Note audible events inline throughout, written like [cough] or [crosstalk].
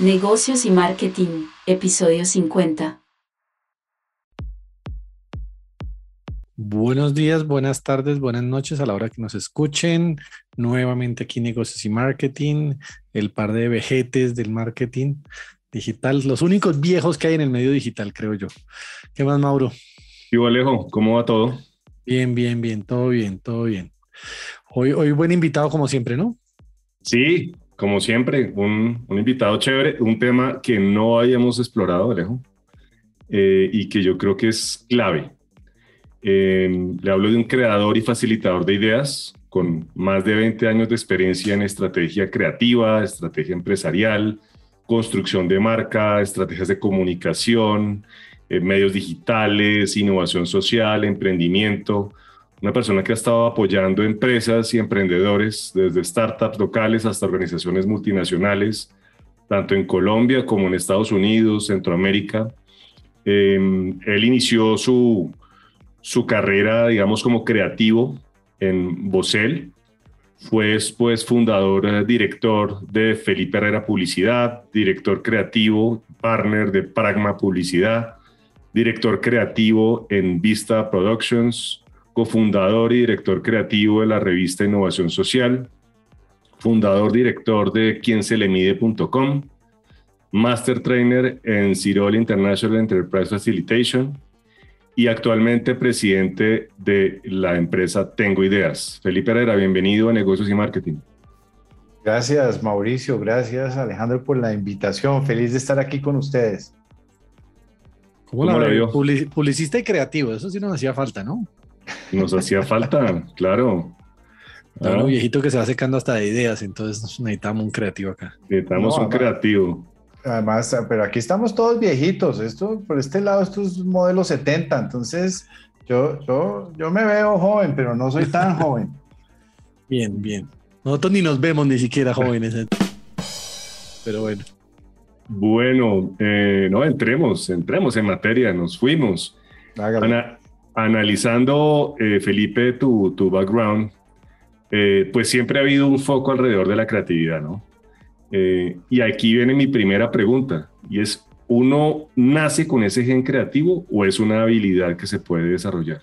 Negocios y Marketing, episodio 50. Buenos días, buenas tardes, buenas noches a la hora que nos escuchen. Nuevamente aquí Negocios y Marketing, el par de vejetes del marketing digital, los únicos viejos que hay en el medio digital, creo yo. ¿Qué más, Mauro? Y Alejo, ¿cómo va todo? Bien, bien, bien, todo bien, todo bien. Hoy, hoy buen invitado como siempre, ¿no? Sí, como siempre, un, invitado chévere, un tema que no hayamos explorado, Alejo, eh, y que yo creo que es clave. Eh, le hablo de un creador y facilitador de ideas con más de 20 años de experiencia en estrategia creativa, estrategia empresarial, construcción de marca, estrategias de comunicación, eh, medios digitales, innovación social, emprendimiento una persona que ha estado apoyando empresas y emprendedores desde startups locales hasta organizaciones multinacionales, tanto en Colombia como en Estados Unidos, Centroamérica. Em, él inició su, su carrera, digamos, como creativo en Bosel. Fue después fundador, eh, director de Felipe Herrera Publicidad, director creativo, partner de Pragma Publicidad, director creativo en Vista Productions, cofundador y director creativo de la revista Innovación Social, fundador director de quienselemide.com, master trainer en Cirol International Enterprise Facilitation y actualmente presidente de la empresa Tengo Ideas. Felipe Herrera, bienvenido a Negocios y Marketing. Gracias Mauricio, gracias Alejandro por la invitación. Feliz de estar aquí con ustedes. ¿Cómo, la veo? Publicista y creativo, eso sí nos hacía falta, ¿no? Nos hacía falta, claro. Un viejito que se va secando hasta de ideas, entonces necesitamos un creativo acá. Necesitamos un creativo. Además, pero aquí estamos todos viejitos. Esto, por este lado, esto es modelo 70. Entonces, yo, yo, yo me veo joven, pero no soy tan [laughs] joven. Bien, bien. Nosotros ni nos vemos ni siquiera [laughs] jóvenes. ¿eh? Pero bueno. Bueno, eh, no, entremos, entremos en materia, nos fuimos. Ana, analizando, eh, Felipe, tu, tu background, eh, pues siempre ha habido un foco alrededor de la creatividad, ¿no? Eh, y aquí viene mi primera pregunta, y es, ¿uno nace con ese gen creativo o es una habilidad que se puede desarrollar?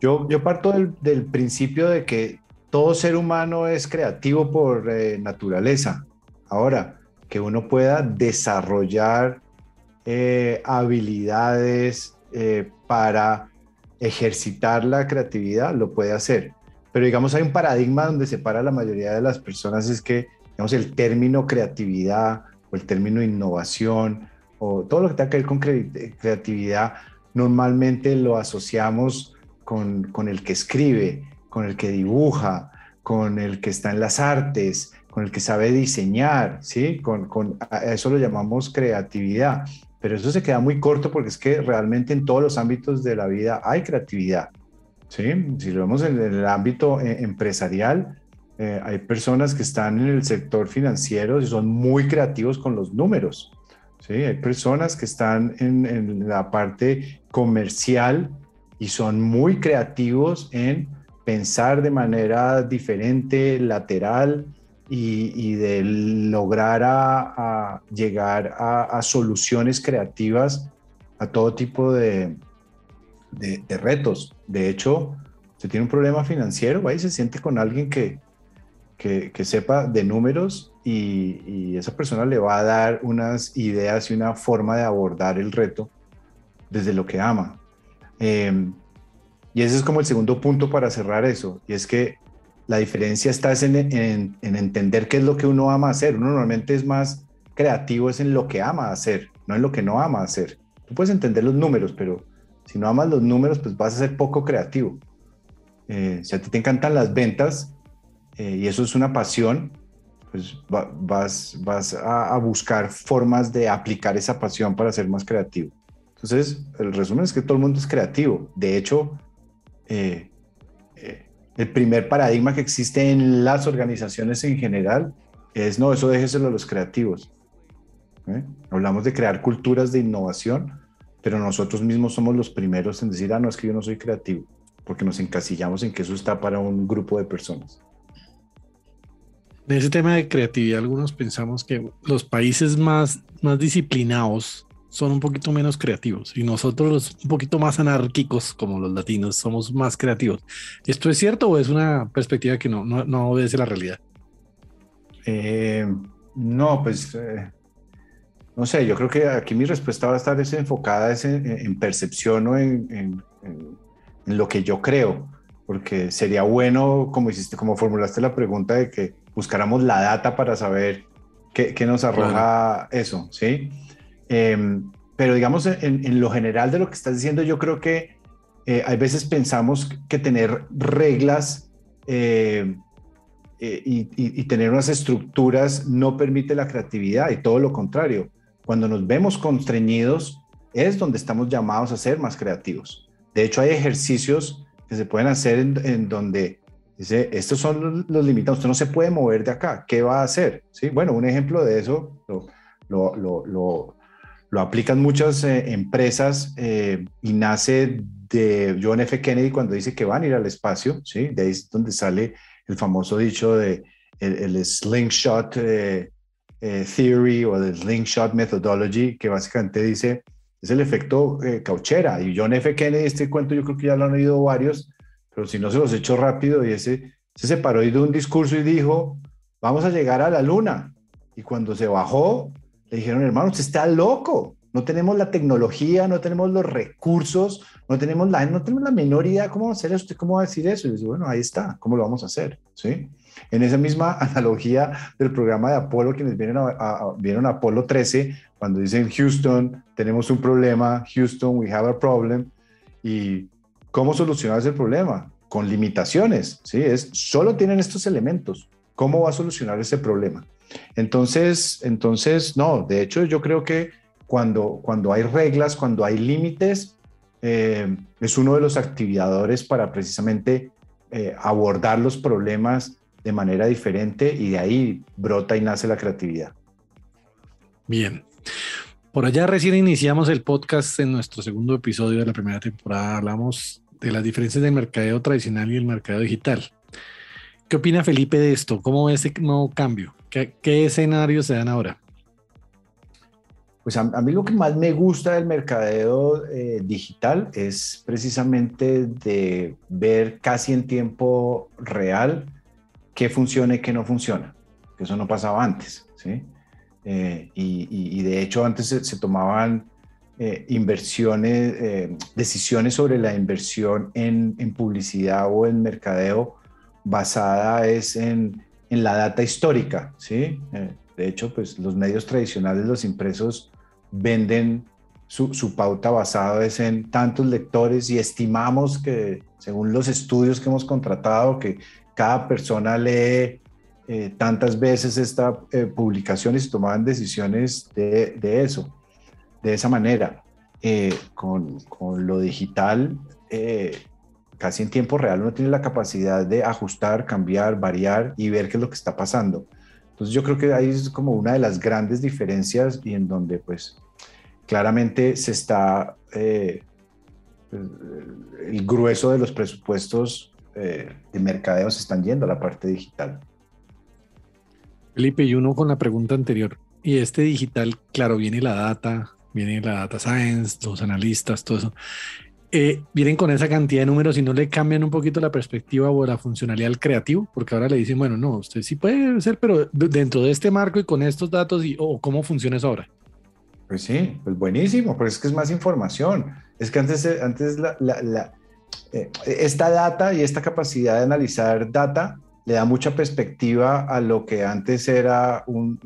Yo, yo parto del, del principio de que todo ser humano es creativo por naturaleza. Ahora, que uno pueda desarrollar habilidades, eh, para ejercitar la creatividad, lo puede hacer. Pero digamos, hay un paradigma donde separa la mayoría de las personas, es que, digamos, el término creatividad o el término innovación o todo lo que tenga que ver con creatividad, normalmente lo asociamos con, con el que escribe, con el que dibuja, con el que está en las artes, con el que sabe diseñar, ¿sí? Con, con, a eso lo llamamos creatividad. Pero eso se queda muy corto porque es que realmente en todos los ámbitos de la vida hay creatividad. ¿sí? Si lo vemos en el ámbito eh, empresarial, eh, hay personas que están en el sector financiero y son muy creativos con los números. ¿sí? Hay personas que están en, en la parte comercial y son muy creativos en pensar de manera diferente, lateral, y, de lograr llegar a, soluciones creativas a todo tipo de, retos. De hecho, si tiene un problema financiero, y se siente con alguien que, que, sepa de números y, esa persona le va a dar unas ideas y una forma de abordar el reto desde lo que ama. Em, y ese es como el segundo punto para cerrar eso, y es que la diferencia está en, entender qué es lo que uno ama hacer. Uno normalmente es más creativo es en lo que ama hacer, no en lo que no ama hacer. Tú puedes entender los números, pero si no amas los números, pues vas a ser poco creativo. Eh, si a ti te encantan las ventas eh, y eso es una pasión, pues vas, a, buscar formas de aplicar esa pasión para ser más creativo. Entonces, el resumen es que todo el mundo es creativo. De hecho, eh, el primer paradigma que existe en las organizaciones en general es, no, eso déjeselo a los creativos. ¿eh? Hablamos de crear culturas de innovación, pero nosotros mismos somos los primeros en decir, ah, no, es que yo no soy creativo, porque nos encasillamos en que eso está para un grupo de personas. En ese tema de creatividad, algunos pensamos que los países más, más disciplinados son un poquito menos creativos y nosotros un poquito más anárquicos como los latinos somos más creativos. ¿Esto es cierto o es una perspectiva que no, no, no obedece la realidad? Eh, no, pues eh, no sé, yo creo que aquí mi respuesta va a estar enfocada en, percepción o en, lo que yo creo, porque sería bueno, como hiciste, como formulaste la pregunta, de que buscáramos la data para saber qué, nos arroja eso, ¿sí? Em, pero digamos, en, lo general de lo que estás diciendo, yo creo que eh, hay veces pensamos que tener reglas eh, eh, y, tener unas estructuras no permite la creatividad y todo lo contrario. Cuando nos vemos constreñidos es donde estamos llamados a ser más creativos. De hecho, hay ejercicios que se pueden hacer en, donde dice, estos son los limitados, usted no se puede mover de acá, ¿qué va a hacer? ¿Sí? Bueno, un ejemplo de eso lo, lo, lo, aplican muchas eh, empresas eh, y nace de John F. Kennedy cuando dice que van a ir al espacio, ¿sí? De ahí es donde sale el famoso dicho de el, slingshot eh, eh, theory o el slingshot methodology, que básicamente dice, es el efecto cauchera. Y John F. Kennedy, este cuento yo creo que ya lo han oído varios, pero si no se los he hecho rápido, y ese se separó y de un discurso y dijo, vamos a llegar a la luna. Y cuando se bajó, le dijeron, hermano, usted está loco. No tenemos la tecnología, no tenemos los recursos, no tenemos la, no tenemos la menor idea cómo hacer esto, cómo va a decir eso. Y dice, bueno, ahí está, ¿cómo lo vamos a hacer? ¿Sí? En esa misma [laughs] analogía del programa de Apolo, quienes vienen a, vieron a Apolo 13, cuando dicen Houston, tenemos un problema, Houston, we have a problem. ¿Y cómo solucionar ese problema? Con limitaciones, ¿sí? Es, solo tienen estos elementos. ¿Cómo va a solucionar ese problema? Entonces, entonces, no, de hecho yo creo que cuando, cuando hay reglas, cuando hay límites, eh, es uno de los activadores para precisamente eh, abordar los problemas de manera diferente y de ahí brota y nace la creatividad. Bien. Por allá recién iniciamos el podcast en nuestro segundo episodio de la primera temporada. Hablamos de las diferencias del mercadeo tradicional y el mercado digital. ¿Qué opina Felipe de esto? ¿Cómo ve ese nuevo cambio? ¿Qué, qué escenarios se dan ahora? Pues a, mí lo que más me gusta del mercadeo eh, digital es precisamente de ver casi en tiempo real qué funciona y qué no funciona, eso no pasaba antes, ¿sí? Eh, y, de hecho antes se, tomaban eh, inversiones, decisiones sobre la inversión en, publicidad o en mercadeo basada es en, en la data histórica, ¿sí? de hecho, pues los medios tradicionales, los impresos, venden su, pauta basada es en tantos lectores y estimamos que, según los estudios que hemos contratado, que cada persona lee eh, tantas veces esta eh, publicación y se tomaban decisiones de, eso, de esa manera. Eh, con, con, lo digital, casi en tiempo real uno tiene la capacidad de ajustar, cambiar, variar y ver qué es lo que está pasando. Entonces yo creo que ahí es como una de las grandes diferencias y en donde pues claramente se está, eh, el grueso de los presupuestos eh, de mercadeo se están yendo a la parte digital. Felipe, y uno con la pregunta anterior, y este digital, claro, viene la data, viene la data science, los analistas, todo eso. Eh, vienen con esa cantidad de números y no le cambian un poquito la perspectiva o la funcionalidad al creativo, porque ahora le dicen, bueno, no, usted sí puede ser, pero dentro de este marco y con estos datos, y, o cómo funciona eso ahora. Pues sí, pues buenísimo, pero es que es más información. Es que antes, antes eh, esta data y esta capacidad de analizar data le da mucha perspectiva a lo que antes era un,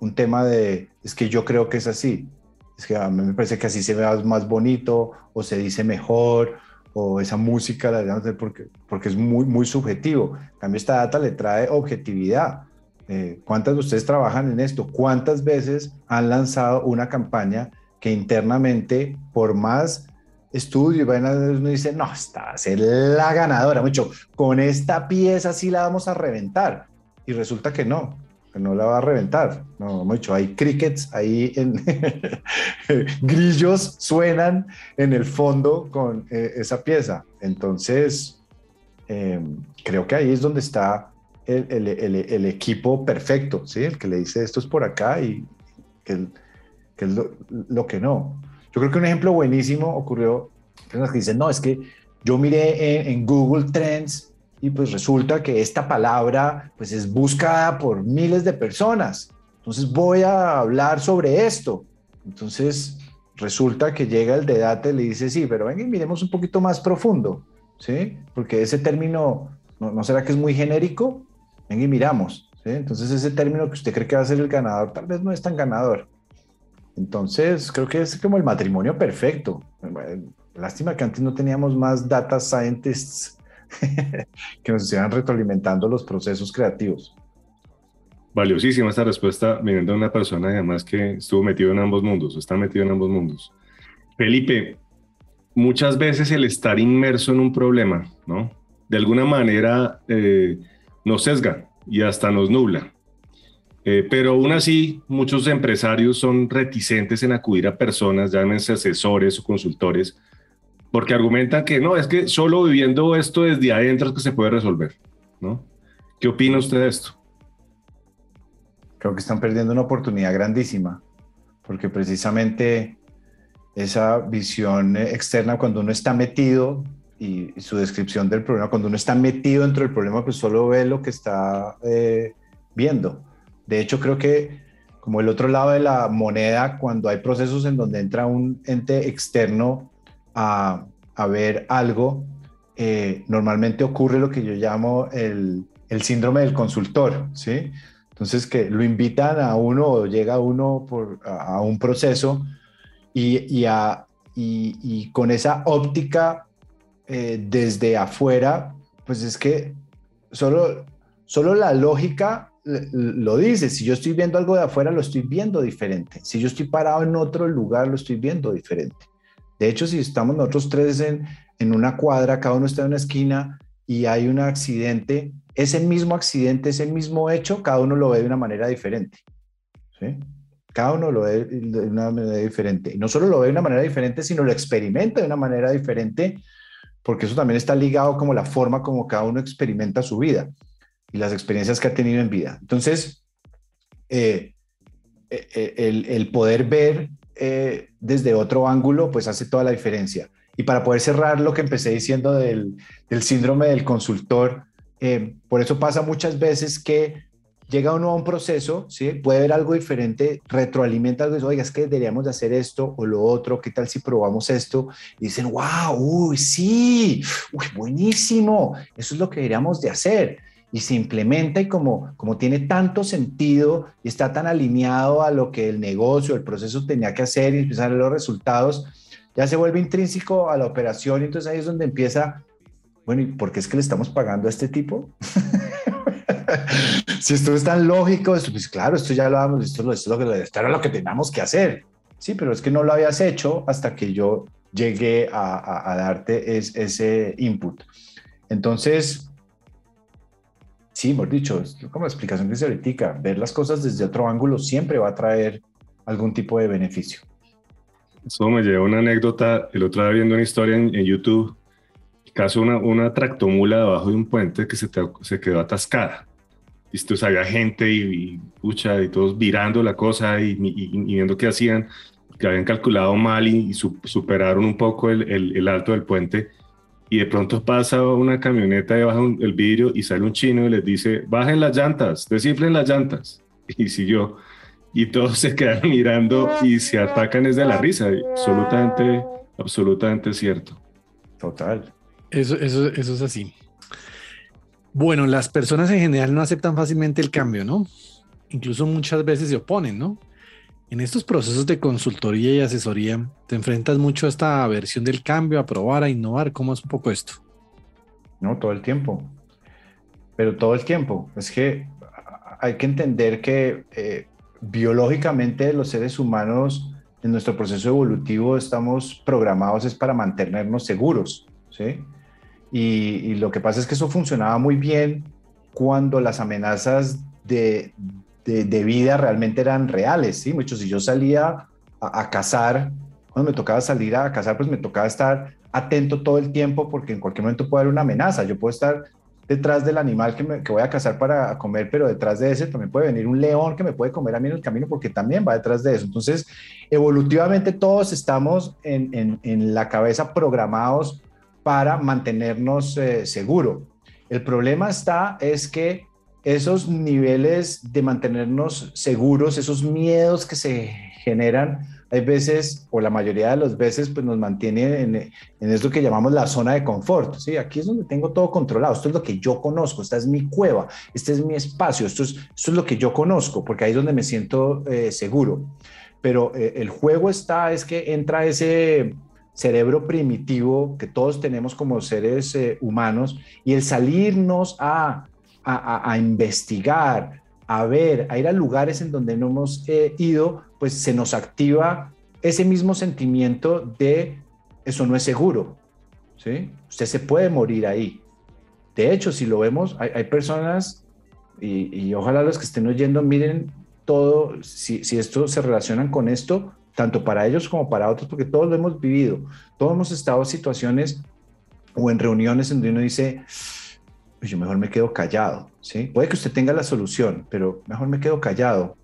un, tema de, es que yo creo que es así. Es que a mí me parece que así se ve más bonito o se dice mejor o esa música, la porque, porque es muy, muy subjetivo. En cambio, esta data le trae objetividad eh, ¿Cuántas de ustedes trabajan en esto? ¿Cuántas veces han lanzado una campaña que internamente, por más estudio y uno dice, no, esta va a ser la ganadora, mucho, con esta pieza sí la vamos a reventar. Y resulta que no, no la va a reventar. No, mucho, hay crickets ahí, en [laughs] grillos suenan en el fondo con eh, esa pieza. Entonces, eh, creo que ahí es donde está el, equipo perfecto, ¿sí? El que le dice esto es por acá y que, lo, que no. Yo creo que un ejemplo buenísimo ocurrió, que dicen, no, es que yo miré en, Google Trends y pues resulta que esta palabra pues es buscada por miles de personas. Entonces voy a hablar sobre esto. Entonces resulta que llega el de data y le dice, sí, pero venga y miremos un poquito más profundo, ¿sí? Porque ese término, ¿no, ¿no será que es muy genérico? Venga y miramos. Entonces ese término que usted cree que va a ser el ganador, tal vez no es tan ganador. Entonces creo que es como el matrimonio perfecto. Lástima que antes no teníamos más data scientists [laughs] que nos estuvieran retroalimentando los procesos creativos. Valiosísima esta respuesta viniendo de una persona además que estuvo metido en ambos mundos, está metido en ambos mundos. Felipe, muchas veces el estar inmerso en un problema, ¿no? De alguna manera eh, nos sesga y hasta nos nubla. Eh, pero aún así, muchos empresarios son reticentes en acudir a personas, llámense asesores o consultores, porque argumentan que no, es que solo viviendo esto desde adentro es que se puede resolver, ¿no? ¿Qué opina usted de esto? Creo que están perdiendo una oportunidad grandísima, porque precisamente esa visión externa cuando uno está metido y, su descripción del problema, cuando uno está metido dentro del problema, pues solo ve lo que está eh, viendo. De hecho, creo que como el otro lado de la moneda, cuando hay procesos en donde entra un ente externo a, ver algo, eh, normalmente ocurre lo que yo llamo el, el, síndrome del consultor, ¿sí? Entonces, que lo invitan a uno o llega uno a, un proceso y, y, a, y, con esa óptica eh, desde afuera, pues es que solo, solo la lógica lo dice, si yo estoy viendo algo de afuera, lo estoy viendo diferente. Si yo estoy parado en otro lugar, lo estoy viendo diferente. De hecho, si estamos nosotros tres en, una cuadra, cada uno está en una esquina y hay un accidente, ese mismo accidente, ese mismo hecho, cada uno lo ve de una manera diferente. ¿sí? Cada uno lo ve de una manera diferente. No solo lo ve de una manera diferente, sino lo experimenta de una manera diferente, porque eso también está ligado como la forma como cada uno experimenta su vida y las experiencias que ha tenido en vida. Entonces, eh, eh, eh, el, poder ver eh, desde otro ángulo, pues hace toda la diferencia. Y para poder cerrar lo que empecé diciendo del, síndrome del consultor, eh, por eso pasa muchas veces que llega uno a un proceso, ¿sí? puede ver algo diferente, retroalimenta algo, oiga, es que deberíamos de hacer esto o lo otro, ¿qué tal si probamos esto? Y dicen, wow, uy, sí, uy, buenísimo, eso es lo que deberíamos de hacer y se implementa y como, como tiene tanto sentido y está tan alineado a lo que el negocio, el proceso tenía que hacer y empezar a los resultados, ya se vuelve intrínseco a la operación entonces ahí es donde empieza, bueno, ¿y por qué es que le estamos pagando a este tipo? [laughs] si esto es tan lógico, pues claro, esto ya lo vamos, esto, esto, es lo que, esto era lo que teníamos que hacer. Sí, pero es que no lo habías hecho hasta que yo llegué a, darte es, ese input. Entonces, Sí, hemos dicho, es como la explicación que se ahorita, ver las cosas desde otro ángulo siempre va a traer algún tipo de beneficio. Eso me lleva una anécdota, el otro día viendo una historia en, en YouTube, caso una, una tractomula debajo de un puente que se, te, se quedó atascada. Y entonces había gente y, y, pucha, y todos virando la cosa y, y, y, viendo qué hacían, que habían calculado mal y, superaron un poco el, el, el alto del puente y de pronto pasa una camioneta y baja un, el vidrio y sale un chino y les dice, bajen las llantas, descifren las llantas. [laughs] Y siguió. Y todos se quedan [laughs] mirando y se atacan desde la risa. Absolutamente, absolutamente cierto. Total. Eso, eso, eso es así. Bueno, las personas en general no aceptan fácilmente el cambio, ¿no? Incluso muchas veces se oponen, ¿no? En estos procesos de consultoría y asesoría, te enfrentas mucho a esta versión del cambio, a probar, a innovar. ¿Cómo es un poco esto? No, todo el tiempo. Pero todo el tiempo. Es que hay que entender que eh, biológicamente los seres humanos en nuestro proceso evolutivo estamos programados es para mantenernos seguros, ¿sí? Y, y lo que pasa es que eso funcionaba muy bien cuando las amenazas de, de, de, vida realmente eran reales, ¿sí? Muchos, si yo salía a, cazar, cuando me tocaba salir a cazar, pues me tocaba estar atento todo el tiempo porque en cualquier momento puede haber una amenaza. Yo puedo estar detrás del animal que, me, que voy a cazar para comer, pero detrás de ese también puede venir un león que me puede comer a mí en el camino porque también va detrás de eso. Entonces, evolutivamente todos estamos en, en, en la cabeza programados para mantenernos eh, seguro. El problema está es que esos niveles de mantenernos seguros, esos miedos que se generan, hay veces, o la mayoría de las veces, pues nos mantiene en, en esto que llamamos la zona de confort. ¿sí? Aquí es donde tengo todo controlado, esto es lo que yo conozco, esta es mi cueva, este es mi espacio, esto es, esto es lo que yo conozco, porque ahí es donde me siento eh, seguro. Pero eh, el juego está, es que entra ese cerebro primitivo que todos tenemos como seres eh, humanos y el salirnos a, a, a, investigar, a ver, a ir a lugares en donde no hemos eh, ido, pues se nos activa ese mismo sentimiento de eso no es seguro. ¿sí? Usted se puede morir ahí. De hecho, si lo vemos, hay, hay personas, y, y, ojalá los que estén oyendo miren todo, si, si esto se relacionan con esto, tanto para ellos como para otros, porque todos lo hemos vivido, todos hemos estado en situaciones o en reuniones en donde uno dice, pues yo mejor me quedo callado, ¿sí? Puede que usted tenga la solución, pero mejor me quedo callado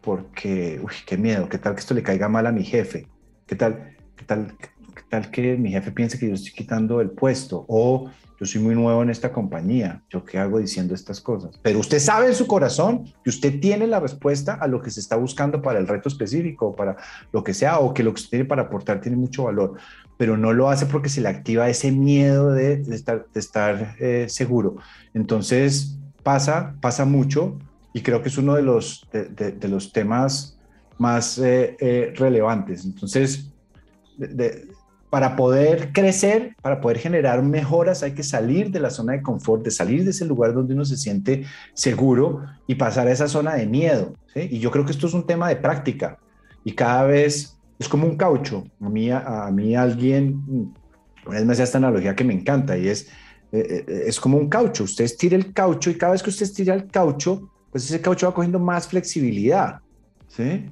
porque, uy, qué miedo, qué tal que esto le caiga mal a mi jefe, qué tal, qué tal, qué tal que mi jefe piense que yo estoy quitando el puesto o yo soy muy nuevo en esta compañía, yo qué hago diciendo estas cosas. Pero usted sabe en su corazón que usted tiene la respuesta a lo que se está buscando para el reto específico, para lo que sea, o que lo que usted tiene para aportar tiene mucho valor, pero no lo hace porque se le activa ese miedo de, estar, eh, seguro. Entonces pasa, pasa mucho y creo que es uno de los, de, los temas más eh, eh, relevantes. Entonces, para poder crecer, para poder generar mejoras, hay que salir de la zona de confort, de salir de ese lugar donde uno se siente seguro y pasar a esa zona de miedo. Y yo creo que esto es un tema de práctica y cada vez es como un caucho. A mí, a, mí alguien, una vez me hace esta analogía que me encanta y es, eh, es como un caucho. Usted estira el caucho y cada vez que usted estira el caucho, pues ese caucho va cogiendo más flexibilidad. ¿sí?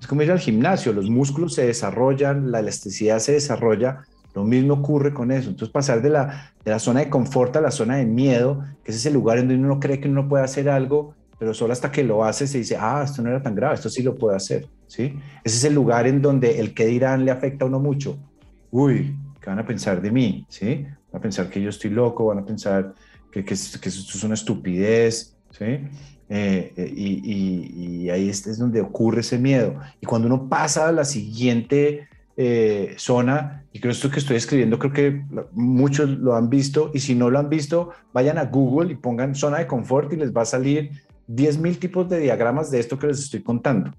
Es como ir al gimnasio, los músculos se desarrollan, la elasticidad se desarrolla, lo mismo ocurre con eso. Entonces pasar de la, de la zona de confort a la zona de miedo, que es ese lugar en donde uno cree que uno puede hacer algo, pero solo hasta que lo hace se dice, ah, esto no era tan grave, esto sí lo puedo hacer. ¿sí? Ese es el lugar en donde el que dirán le afecta a uno mucho. Uy, ¿qué van a pensar de mí? ¿sí? Van a pensar que yo estoy loco, van a pensar que, que, que esto es una estupidez. ¿sí? Eh, y, y, y, ahí es, es, donde ocurre ese miedo. Y cuando uno pasa a la siguiente eh, zona, y creo esto que estoy escribiendo, creo que muchos lo han visto, y si no lo han visto, vayan a Google y pongan zona de confort y les va a salir 10.000 tipos de diagramas de esto que les estoy contando.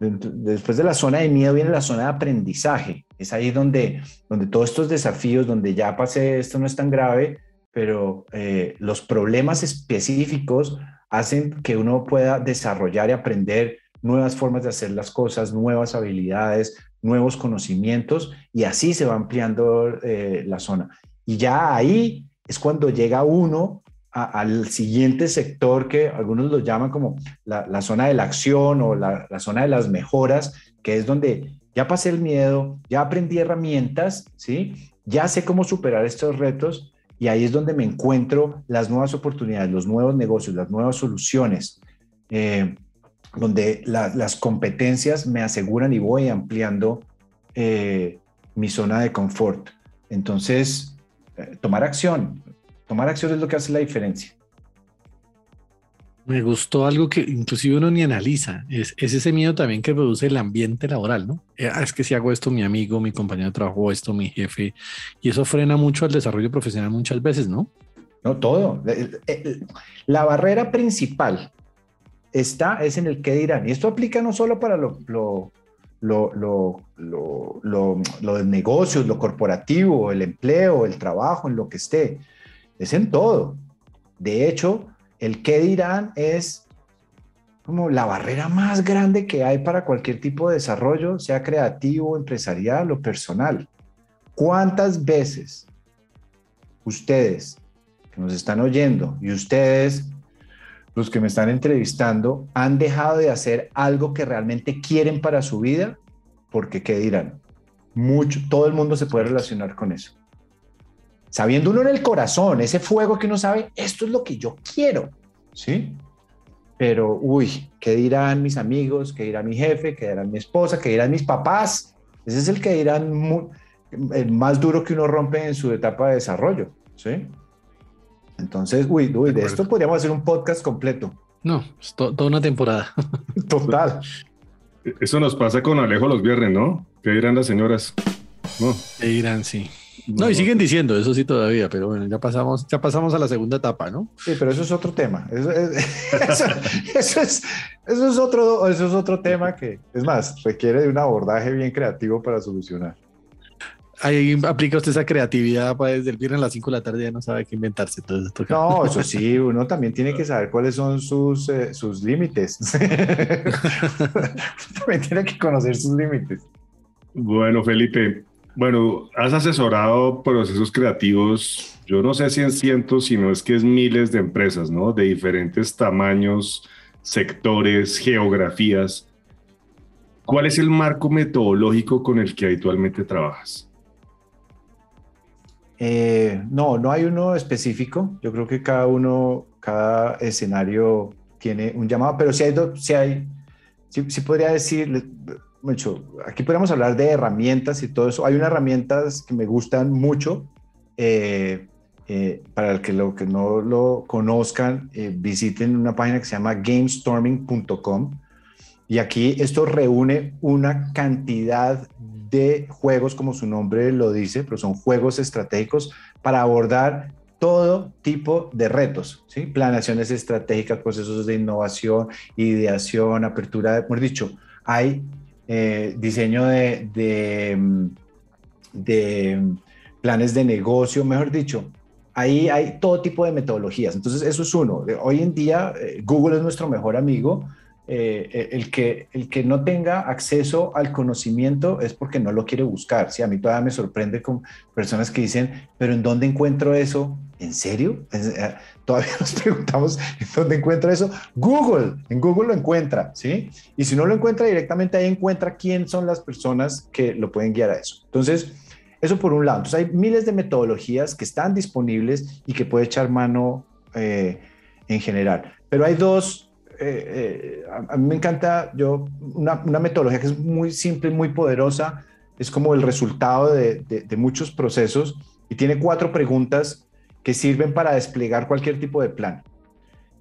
Después de la zona de miedo viene la zona de aprendizaje. Es ahí donde, donde todos estos desafíos, donde ya pasé, esto no es tan grave, pero eh, los problemas específicos hacen que uno pueda desarrollar y aprender nuevas formas de hacer las cosas, nuevas habilidades, nuevos conocimientos y así se va ampliando eh, la zona. Y ya ahí es cuando llega uno al siguiente sector que algunos lo llaman como la, zona de la acción o la, zona de las mejoras, que es donde ya pasé el miedo, ya aprendí herramientas, ¿sí? ya sé cómo superar estos retos y ahí es donde me encuentro las nuevas oportunidades, los nuevos negocios, las nuevas soluciones, eh, donde la, las competencias me aseguran y voy ampliando eh, mi zona de confort. Entonces, eh, tomar acción, tomar acción es lo que hace la diferencia. Me gustó algo que inclusive uno ni analiza, es, es, ese miedo también que produce el ambiente laboral, ¿no? Eh, es que si hago esto, mi amigo, mi compañero de trabajo, esto, mi jefe, y eso frena mucho al desarrollo profesional muchas veces, ¿no? No, todo. La barrera principal está, es en el que dirán, y esto aplica no solo para lo, lo, lo, lo, lo de negocios, lo corporativo, el empleo, el trabajo, en lo que esté, es en todo. De hecho, el qué dirán es como la barrera más grande que hay para cualquier tipo de desarrollo, sea creativo, empresarial o personal. ¿Cuántas veces ustedes que nos están oyendo y ustedes, los que me están entrevistando, han dejado de hacer algo que realmente quieren para su vida? Porque qué dirán? Mucho, todo el mundo se puede relacionar con eso. Sabiendo uno en el corazón, ese fuego que uno sabe, esto es lo que yo quiero, ¿sí? Pero, uy, ¿qué dirán mis amigos? ¿Qué dirá mi jefe? ¿Qué dirán mi esposa? ¿Qué dirán mis papás? Ese es el que dirán el más duro que uno rompe en su etapa de desarrollo, ¿sí? Entonces, uy, uy, de, esto podríamos hacer un podcast completo. No, es toda una temporada. [laughs] Total. Eso nos pasa con Alejo los viernes, ¿no? ¿Qué dirán las señoras? No. ¿Qué dirán, sí. No, y siguen diciendo eso sí todavía, pero bueno, ya pasamos, ya pasamos a la segunda etapa, ¿no? Sí, pero eso es otro tema. [laughs] Eso, es, eso es, otro, eso es otro tema que, es más, requiere de un abordaje bien creativo para solucionar. Ahí aplica usted esa creatividad, pues desde el viernes a las 5 de la tarde ya no sabe qué inventarse. Entonces, No, eso [laughs] sí, uno también tiene que saber cuáles son sus, eh, sus límites. [laughs] también tiene que conocer sus límites. Bueno, Felipe, bueno, has asesorado procesos creativos, yo no sé si en cientos, sino es que es miles de empresas, ¿no? De diferentes tamaños, sectores, geografías. ¿Cuál es el marco metodológico con el que habitualmente trabajas? Eh, no, no hay uno específico. Yo creo que cada uno, cada escenario tiene un llamado, pero si hay, si hay, sí, podría decir, mucho. Aquí podemos hablar de herramientas y todo eso. Hay unas herramientas que me gustan mucho. Eh, eh, para el que, lo, que no lo conozcan, eh, visiten una página que se llama gamestorming.com. Y aquí esto reúne una cantidad de juegos, como su nombre lo dice, pero son juegos estratégicos para abordar todo tipo de retos, ¿sí? Planeaciones estratégicas, procesos de innovación, ideación, apertura, hemos dicho, hay eh, diseño de, de, planes de negocio, mejor dicho, ahí hay todo tipo de metodologías. Entonces, eso es uno. Hoy en día, eh, Google es nuestro mejor amigo. Eh, el, que, el que no tenga acceso al conocimiento es porque no lo quiere buscar. Sí, a mí todavía me sorprende con personas que dicen, pero ¿en dónde encuentro eso? ¿En serio? Eh, todavía [laughs] nos preguntamos dónde encuentra eso. Google, en Google lo encuentra, ¿sí? Y si no lo encuentra directamente, ahí encuentra quién son las personas que lo pueden guiar a eso. Entonces, eso por un lado. Entonces, hay miles de metodologías que están disponibles y que puede echar mano eh, en general. Pero hay dos, eh, a, mí me encanta, yo, una, metodología que es muy simple y muy poderosa, es como el resultado de, de muchos procesos y tiene cuatro preguntas que sirven para desplegar cualquier tipo de plan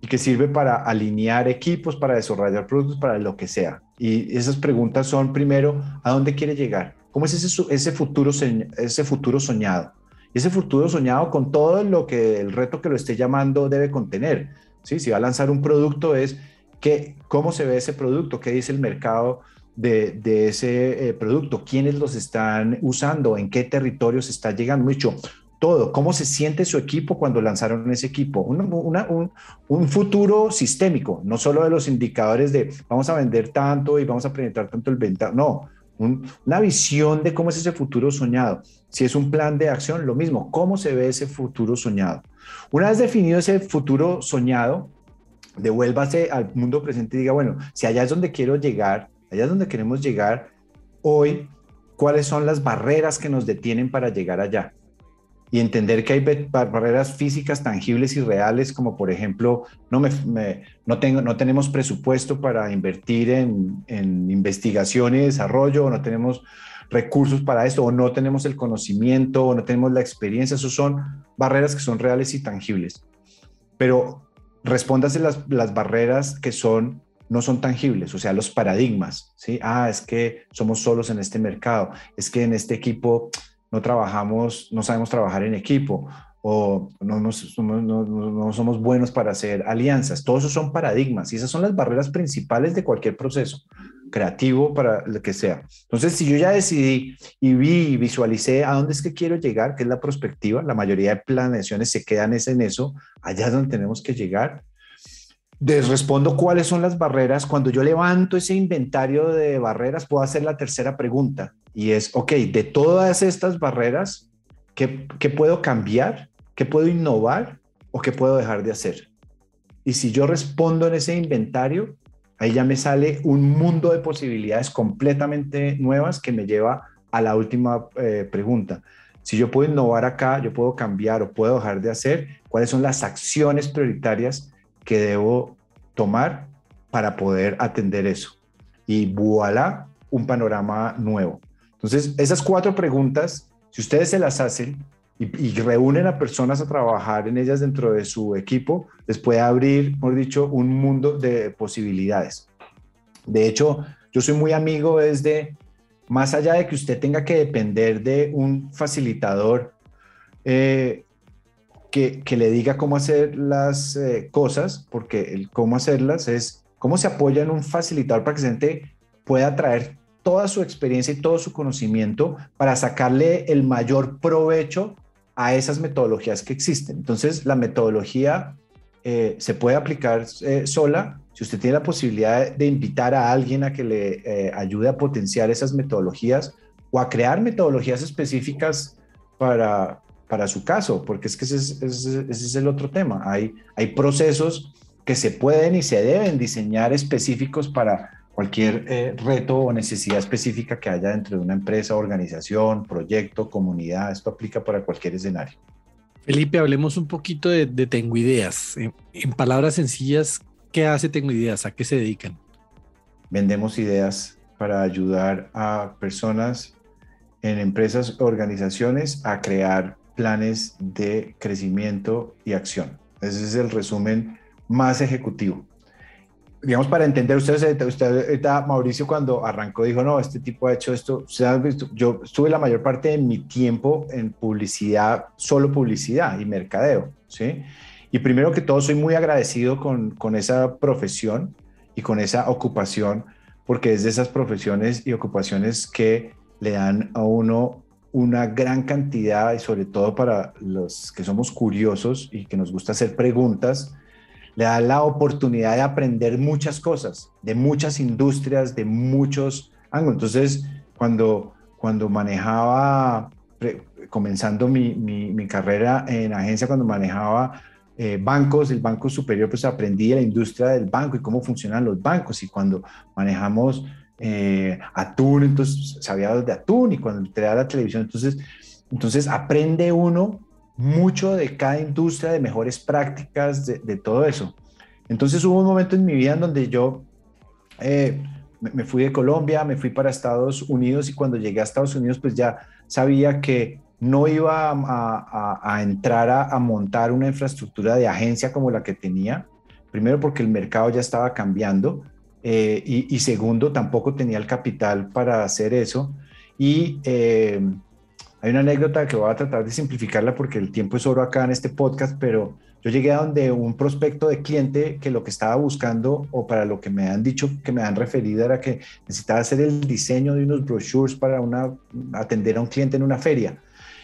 y que sirve para alinear equipos, para desarrollar productos, para lo que sea. Y esas preguntas son, primero, ¿a dónde quiere llegar? ¿Cómo es ese, futuro, ese futuro soñado? Ese futuro soñado con todo lo que el reto que lo esté llamando debe contener. ¿sí? Si va a lanzar un producto es que, cómo se ve ese producto, qué dice el mercado de, de ese eh, producto, quiénes los están usando, en qué territorio se está llegando. Mucho, todo, cómo se siente su equipo cuando lanzaron ese equipo, un, futuro sistémico, no solo de los indicadores de vamos a vender tanto y vamos a presentar tanto el venta, no, una visión de cómo es ese futuro soñado. Si es un plan de acción, lo mismo, cómo se ve ese futuro soñado. Una vez definido ese futuro soñado, devuélvase al mundo presente y diga, bueno, si allá es donde quiero llegar, allá es donde queremos llegar, hoy, ¿cuáles son las barreras que nos detienen para llegar allá? Y entender que hay barreras físicas tangibles y reales, como por ejemplo, no, me, no, tengo, no tenemos presupuesto para invertir en, en, investigación y desarrollo, o no tenemos recursos para esto, o no tenemos el conocimiento, o no tenemos la experiencia. Esas son barreras que son reales y tangibles. Pero respóndase las, las barreras que son no son tangibles, o sea, los paradigmas, ¿sí? Ah, es que somos solos en este mercado, es que en este equipo no trabajamos, no sabemos trabajar en equipo o no, no, no, somos buenos para hacer alianzas. Todos esos son paradigmas y esas son las barreras principales de cualquier proceso creativo para lo que sea. Entonces, si yo ya decidí y vi y visualicé a dónde es que quiero llegar, que es la perspectiva, la mayoría de planeaciones se quedan en eso, allá es donde tenemos que llegar. Les respondo cuáles son las barreras. Cuando yo levanto ese inventario de barreras, puedo hacer la tercera pregunta y es, ok, de todas estas barreras, ¿qué, ¿qué, puedo cambiar? ¿Qué puedo innovar? ¿O qué puedo dejar de hacer? Y si yo respondo en ese inventario, ahí ya me sale un mundo de posibilidades completamente nuevas que me lleva a la última eh, pregunta. si yo puedo innovar acá, yo puedo cambiar o puedo dejar de hacer, cuáles son las acciones prioritarias que debo tomar para poder atender eso. Y voilà, un panorama nuevo. Entonces, esas cuatro preguntas, si ustedes se las hacen y, reúnen a personas a trabajar en ellas dentro de su equipo, les puede abrir, por dicho, un mundo de posibilidades. De hecho, yo soy muy amigo desde, más allá de que usted tenga que depender de un facilitador eh, que, le diga cómo hacer las eh, cosas, porque el cómo hacerlas es cómo se apoya en un facilitador para que la gente pueda traer toda su experiencia y todo su conocimiento para sacarle el mayor provecho a esas metodologías que existen. Entonces, la metodología eh, se puede aplicar eh, sola. Si usted tiene la posibilidad de invitar a alguien a que le ayude a potenciar esas metodologías o a crear metodologías específicas para, para su caso, porque es que ese es, ese es el otro tema. Hay, hay procesos que se pueden y se deben diseñar específicos para cualquier eh, reto o necesidad específica que haya dentro de una empresa, organización, proyecto, comunidad. Esto aplica para cualquier escenario. Felipe, hablemos un poquito de, Tengo Ideas. En, palabras sencillas, ¿qué hace Tengo Ideas? ¿A qué se dedican? Vendemos ideas para ayudar a personas en empresas, organizaciones a crear planes de crecimiento y acción. Ese es el resumen más ejecutivo digamos, para entender ustedes, usted, Mauricio, cuando arrancó, dijo, no, este tipo ha hecho esto. Yo estuve la mayor parte de mi tiempo en publicidad, solo publicidad y mercadeo, ¿sí? Y primero que todo, soy muy agradecido con, con esa profesión y con esa ocupación, porque es de esas profesiones y ocupaciones que le dan a uno una gran cantidad, y sobre todo para los que somos curiosos y que nos gusta hacer preguntas, le da la oportunidad de aprender muchas cosas, de muchas industrias, de muchos ángulos. Entonces, cuando, cuando manejaba, comenzando mi, mi, carrera en agencia, cuando manejaba eh, bancos, el banco superior, pues aprendí la industria del banco y cómo funcionan los bancos. Y cuando manejamos eh, atún, entonces sabía de atún y cuando entré a la televisión, entonces, entonces aprende uno mucho de cada industria, de mejores prácticas, de, todo eso. Entonces hubo un momento en mi vida en donde yo eh, me fui de Colombia, me fui para Estados Unidos y cuando llegué a Estados Unidos pues ya sabía que no iba a, entrar a, montar una infraestructura de agencia como la que tenía, primero porque el mercado ya estaba cambiando eh, y, segundo tampoco tenía el capital para hacer eso y eh, hay una anécdota que voy a tratar de simplificarla porque el tiempo es oro acá en este podcast, pero yo llegué a donde un prospecto de cliente que lo que estaba buscando o para lo que me han dicho, que me han referido era que necesitaba hacer el diseño de unos brochures para una, atender a un cliente en una feria.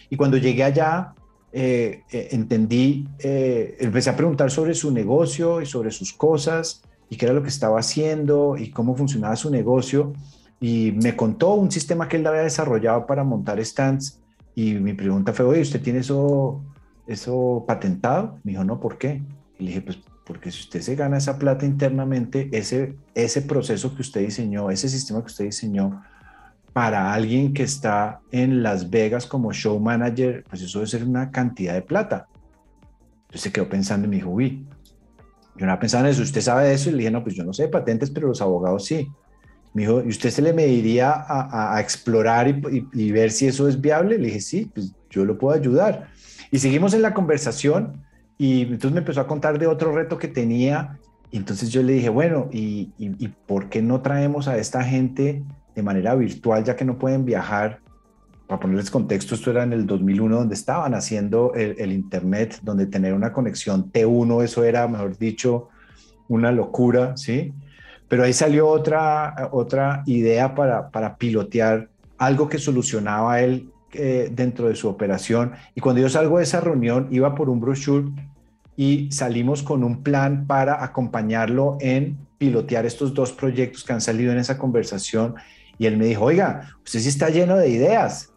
Y cuando llegué allá, eh, eh, entendí, eh, empecé a preguntar sobre su negocio y sobre sus cosas y qué era lo que estaba haciendo y cómo funcionaba su negocio. Y me contó un sistema que él había desarrollado para montar stands y mi pregunta fue, oye, ¿usted tiene eso, eso patentado? Me dijo, no, ¿por qué? Y le dije, pues porque si usted se gana esa plata internamente, ese, ese proceso que usted diseñó, ese sistema que usted diseñó, para alguien que está en Las Vegas como show manager, pues eso debe ser una cantidad de plata. Entonces se quedó pensando y me dijo, uy, yo no pensaba en eso, ¿usted sabe eso? Y le dije, no, pues yo no sé de patentes, pero los abogados sí. Me dijo, ¿y usted se le mediría a, a, explorar y, ver si eso es viable? Le dije, sí, pues yo lo puedo ayudar. Y seguimos en la conversación y entonces me empezó a contar de otro reto que tenía. Y entonces yo le dije, bueno, ¿y, y, por qué no traemos a esta gente de manera virtual ya que no pueden viajar? Para ponerles contexto, esto era en el 2001 donde estaban haciendo el, el Internet, donde tener una conexión T1, eso era, mejor dicho, una locura, ¿sí? Pero ahí salió otra, otra idea para, para pilotear algo que solucionaba él eh, dentro de su operación. Y cuando yo salgo de esa reunión, iba por un brochure y salimos con un plan para acompañarlo en pilotear estos dos proyectos que han salido en esa conversación. Y él me dijo, oiga, usted sí está lleno de ideas.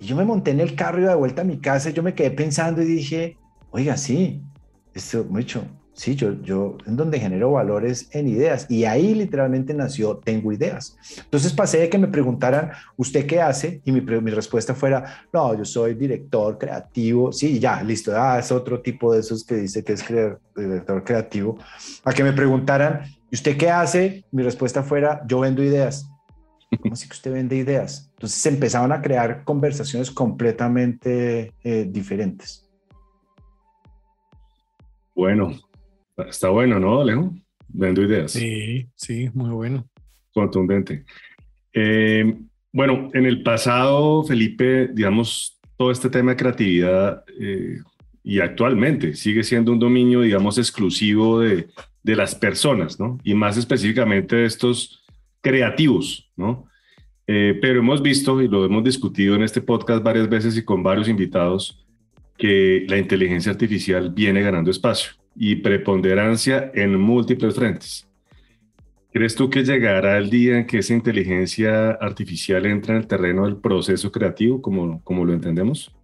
Y yo me monté en el carro y de vuelta a mi casa, yo me quedé pensando y dije, oiga, sí, esto mucho, Sí, yo, yo en donde genero valores en ideas y ahí literalmente nació Tengo Ideas. Entonces pasé de que me preguntaran, ¿usted qué hace? Y mi, respuesta fuera, no, yo soy director creativo. Sí, ya, listo. Ah, es otro tipo de esos que dice que es director creativo. A que me preguntaran, ¿y usted qué hace? Mi respuesta fuera, yo vendo ideas. ¿Cómo así que usted vende ideas? Entonces se empezaban a crear conversaciones completamente eh, diferentes. Bueno, Está bueno, ¿no, Alejo? Vendo ideas. Sí, sí, muy bueno. Contundente. Eh, bueno, en el pasado, Felipe, digamos, todo este tema de creatividad eh, y actualmente sigue siendo un dominio, digamos, exclusivo de, de, las personas, ¿no? Y más específicamente de estos creativos, ¿no? Eh, pero hemos visto y lo hemos discutido en este podcast varias veces y con varios invitados que la inteligencia artificial viene ganando espacio y preponderancia en múltiples frentes. ¿Crees tú que llegará el día en que esa inteligencia artificial entra en el terreno del proceso creativo, como, como lo entendemos?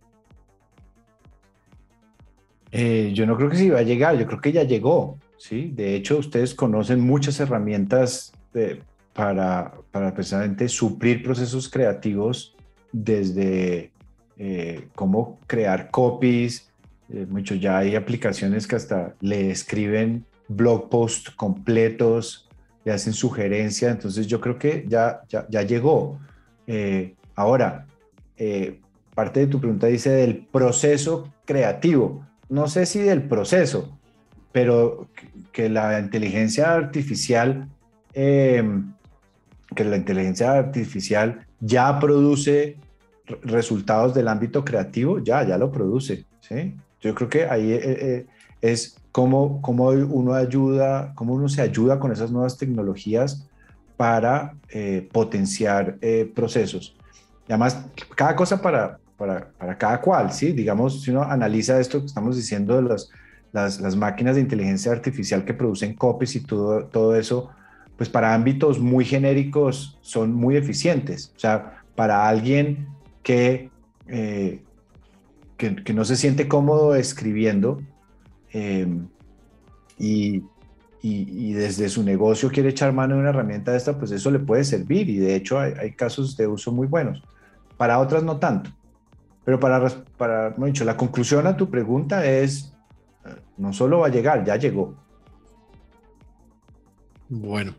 Eh, yo no creo que sí va a llegar, yo creo que ya llegó. ¿sí? De hecho, ustedes conocen muchas herramientas para, para precisamente suplir procesos creativos desde eh, cómo crear copies, eh, mucho, ya hay aplicaciones que hasta le escriben blog posts completos, le hacen sugerencia, entonces yo creo que ya, ya, llegó. Eh, ahora, eh, parte de tu pregunta dice del proceso creativo. No sé si del proceso, pero que la inteligencia artificial, que la inteligencia artificial ya produce resultados del ámbito creativo, ya, ya lo produce, ¿sí? Yo creo que ahí eh, eh, es cómo, cómo uno ayuda, cómo uno se ayuda con esas nuevas tecnologías para eh, potenciar procesos. Y además, cada cosa para, para, para, cada cual, ¿sí? Digamos, si uno analiza esto que estamos diciendo de las, las, máquinas de inteligencia artificial que producen copies y todo, todo eso, pues para ámbitos muy genéricos son muy eficientes. O sea, para alguien que que, no se siente cómodo escribiendo em, y, y, desde su negocio quiere echar mano de una herramienta de esta, pues eso le puede servir y de hecho hay, casos de uso muy buenos. Para otras no tanto. Pero para, para dicho, la conclusión a tu pregunta es, no solo va a llegar, ya llegó. Bueno,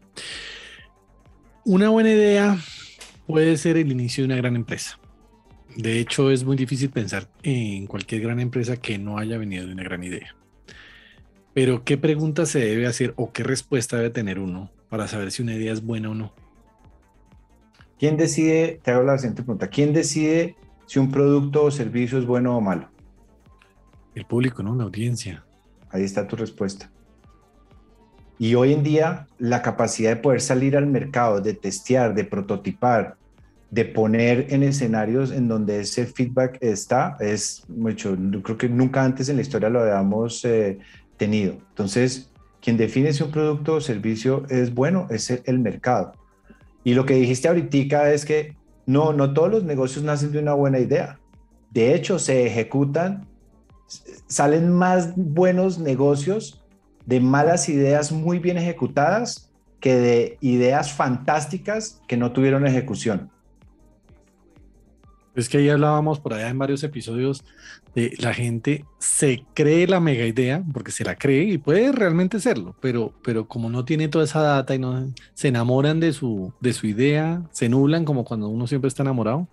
una buena idea puede ser el inicio de una gran empresa. De hecho, es muy difícil pensar en cualquier gran empresa que no haya venido de una gran idea. Pero, ¿qué pregunta se debe hacer o qué respuesta debe tener uno para saber si una idea es buena o no? ¿Quién decide, te hago la siguiente pregunta, ¿quién decide si un producto o servicio es bueno o malo? El público, ¿no? La audiencia. Ahí está tu respuesta. Y hoy en día, la capacidad de poder salir al mercado, de testear, de prototipar, de poner en escenarios en donde ese feedback está, es mucho, creo que nunca antes en la historia lo habíamos eh, tenido. Entonces, quien define si un producto o servicio es bueno es el, mercado. Y lo que dijiste ahorita es que no, no todos los negocios nacen de una buena idea. De hecho, se ejecutan, salen más buenos negocios de malas ideas muy bien ejecutadas que de ideas fantásticas que no tuvieron ejecución. Es que ahí hablábamos por allá en varios episodios de la gente se cree la mega idea porque se la cree y puede realmente serlo, pero, pero como no tiene toda esa data y no se enamoran de su, de su idea, se nublan como cuando uno siempre está enamorado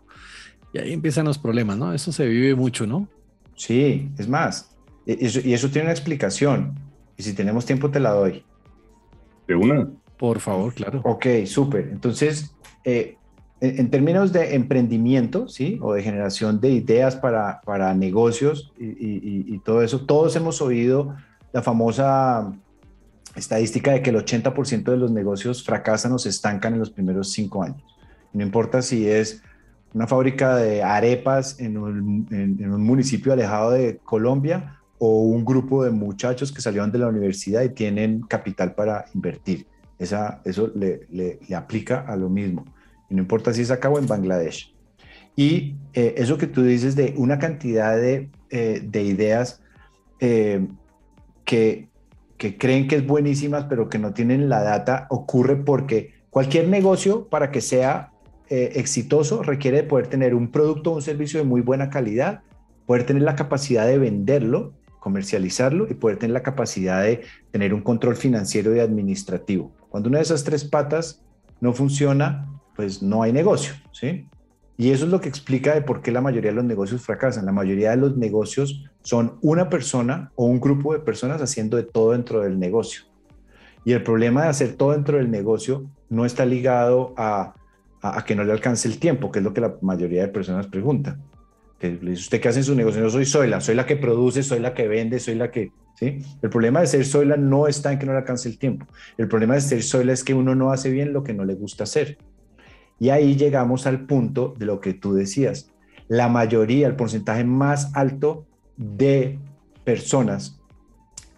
y ahí empiezan los problemas, ¿no? Eso se vive mucho, ¿no? Sí, es más, e, y eso tiene una explicación y si tenemos tiempo te la doy. De una. Por favor, claro. Ok, súper. Entonces, eh, en, términos de emprendimiento, ¿sí? O de generación de ideas para, para negocios y, y, todo eso, todos hemos oído la famosa estadística de que el 80% de los negocios fracasan o se estancan en los primeros cinco años. No importa si es una fábrica de arepas en un, en, un, municipio alejado de Colombia o un grupo de muchachos que salieron de la universidad y tienen capital para invertir. Esa, eso le, le, aplica a lo mismo no importa si es acá o en Bangladesh. Y eh, eso que tú dices de una cantidad de, eh, de ideas eh, que, que creen que es buenísima, pero que no tienen la data, ocurre porque cualquier negocio para que sea exitoso requiere poder tener un producto o un servicio de muy buena calidad, poder tener la capacidad de venderlo, comercializarlo y poder tener la capacidad de tener un control financiero y administrativo. Cuando una de esas tres patas no funciona, pues no hay negocio, ¿sí? Y eso es lo que explica de por qué la mayoría de los negocios fracasan. La mayoría de los negocios son una persona o un grupo de personas haciendo de todo dentro del negocio. Y el problema de hacer todo dentro del negocio no está ligado a, a, que no le alcance el tiempo, que es lo que la mayoría de personas preguntan. Que le dice, ¿usted qué hace en su negocio? Soy soy la que produce, soy la que vende, soy la que... ¿sí? El problema de ser Zoila no está en que no le alcance el tiempo. El problema de ser Zoila es que uno no hace bien lo que no le gusta hacer. Y ahí llegamos al punto de lo que tú decías. La mayoría, el porcentaje más alto de personas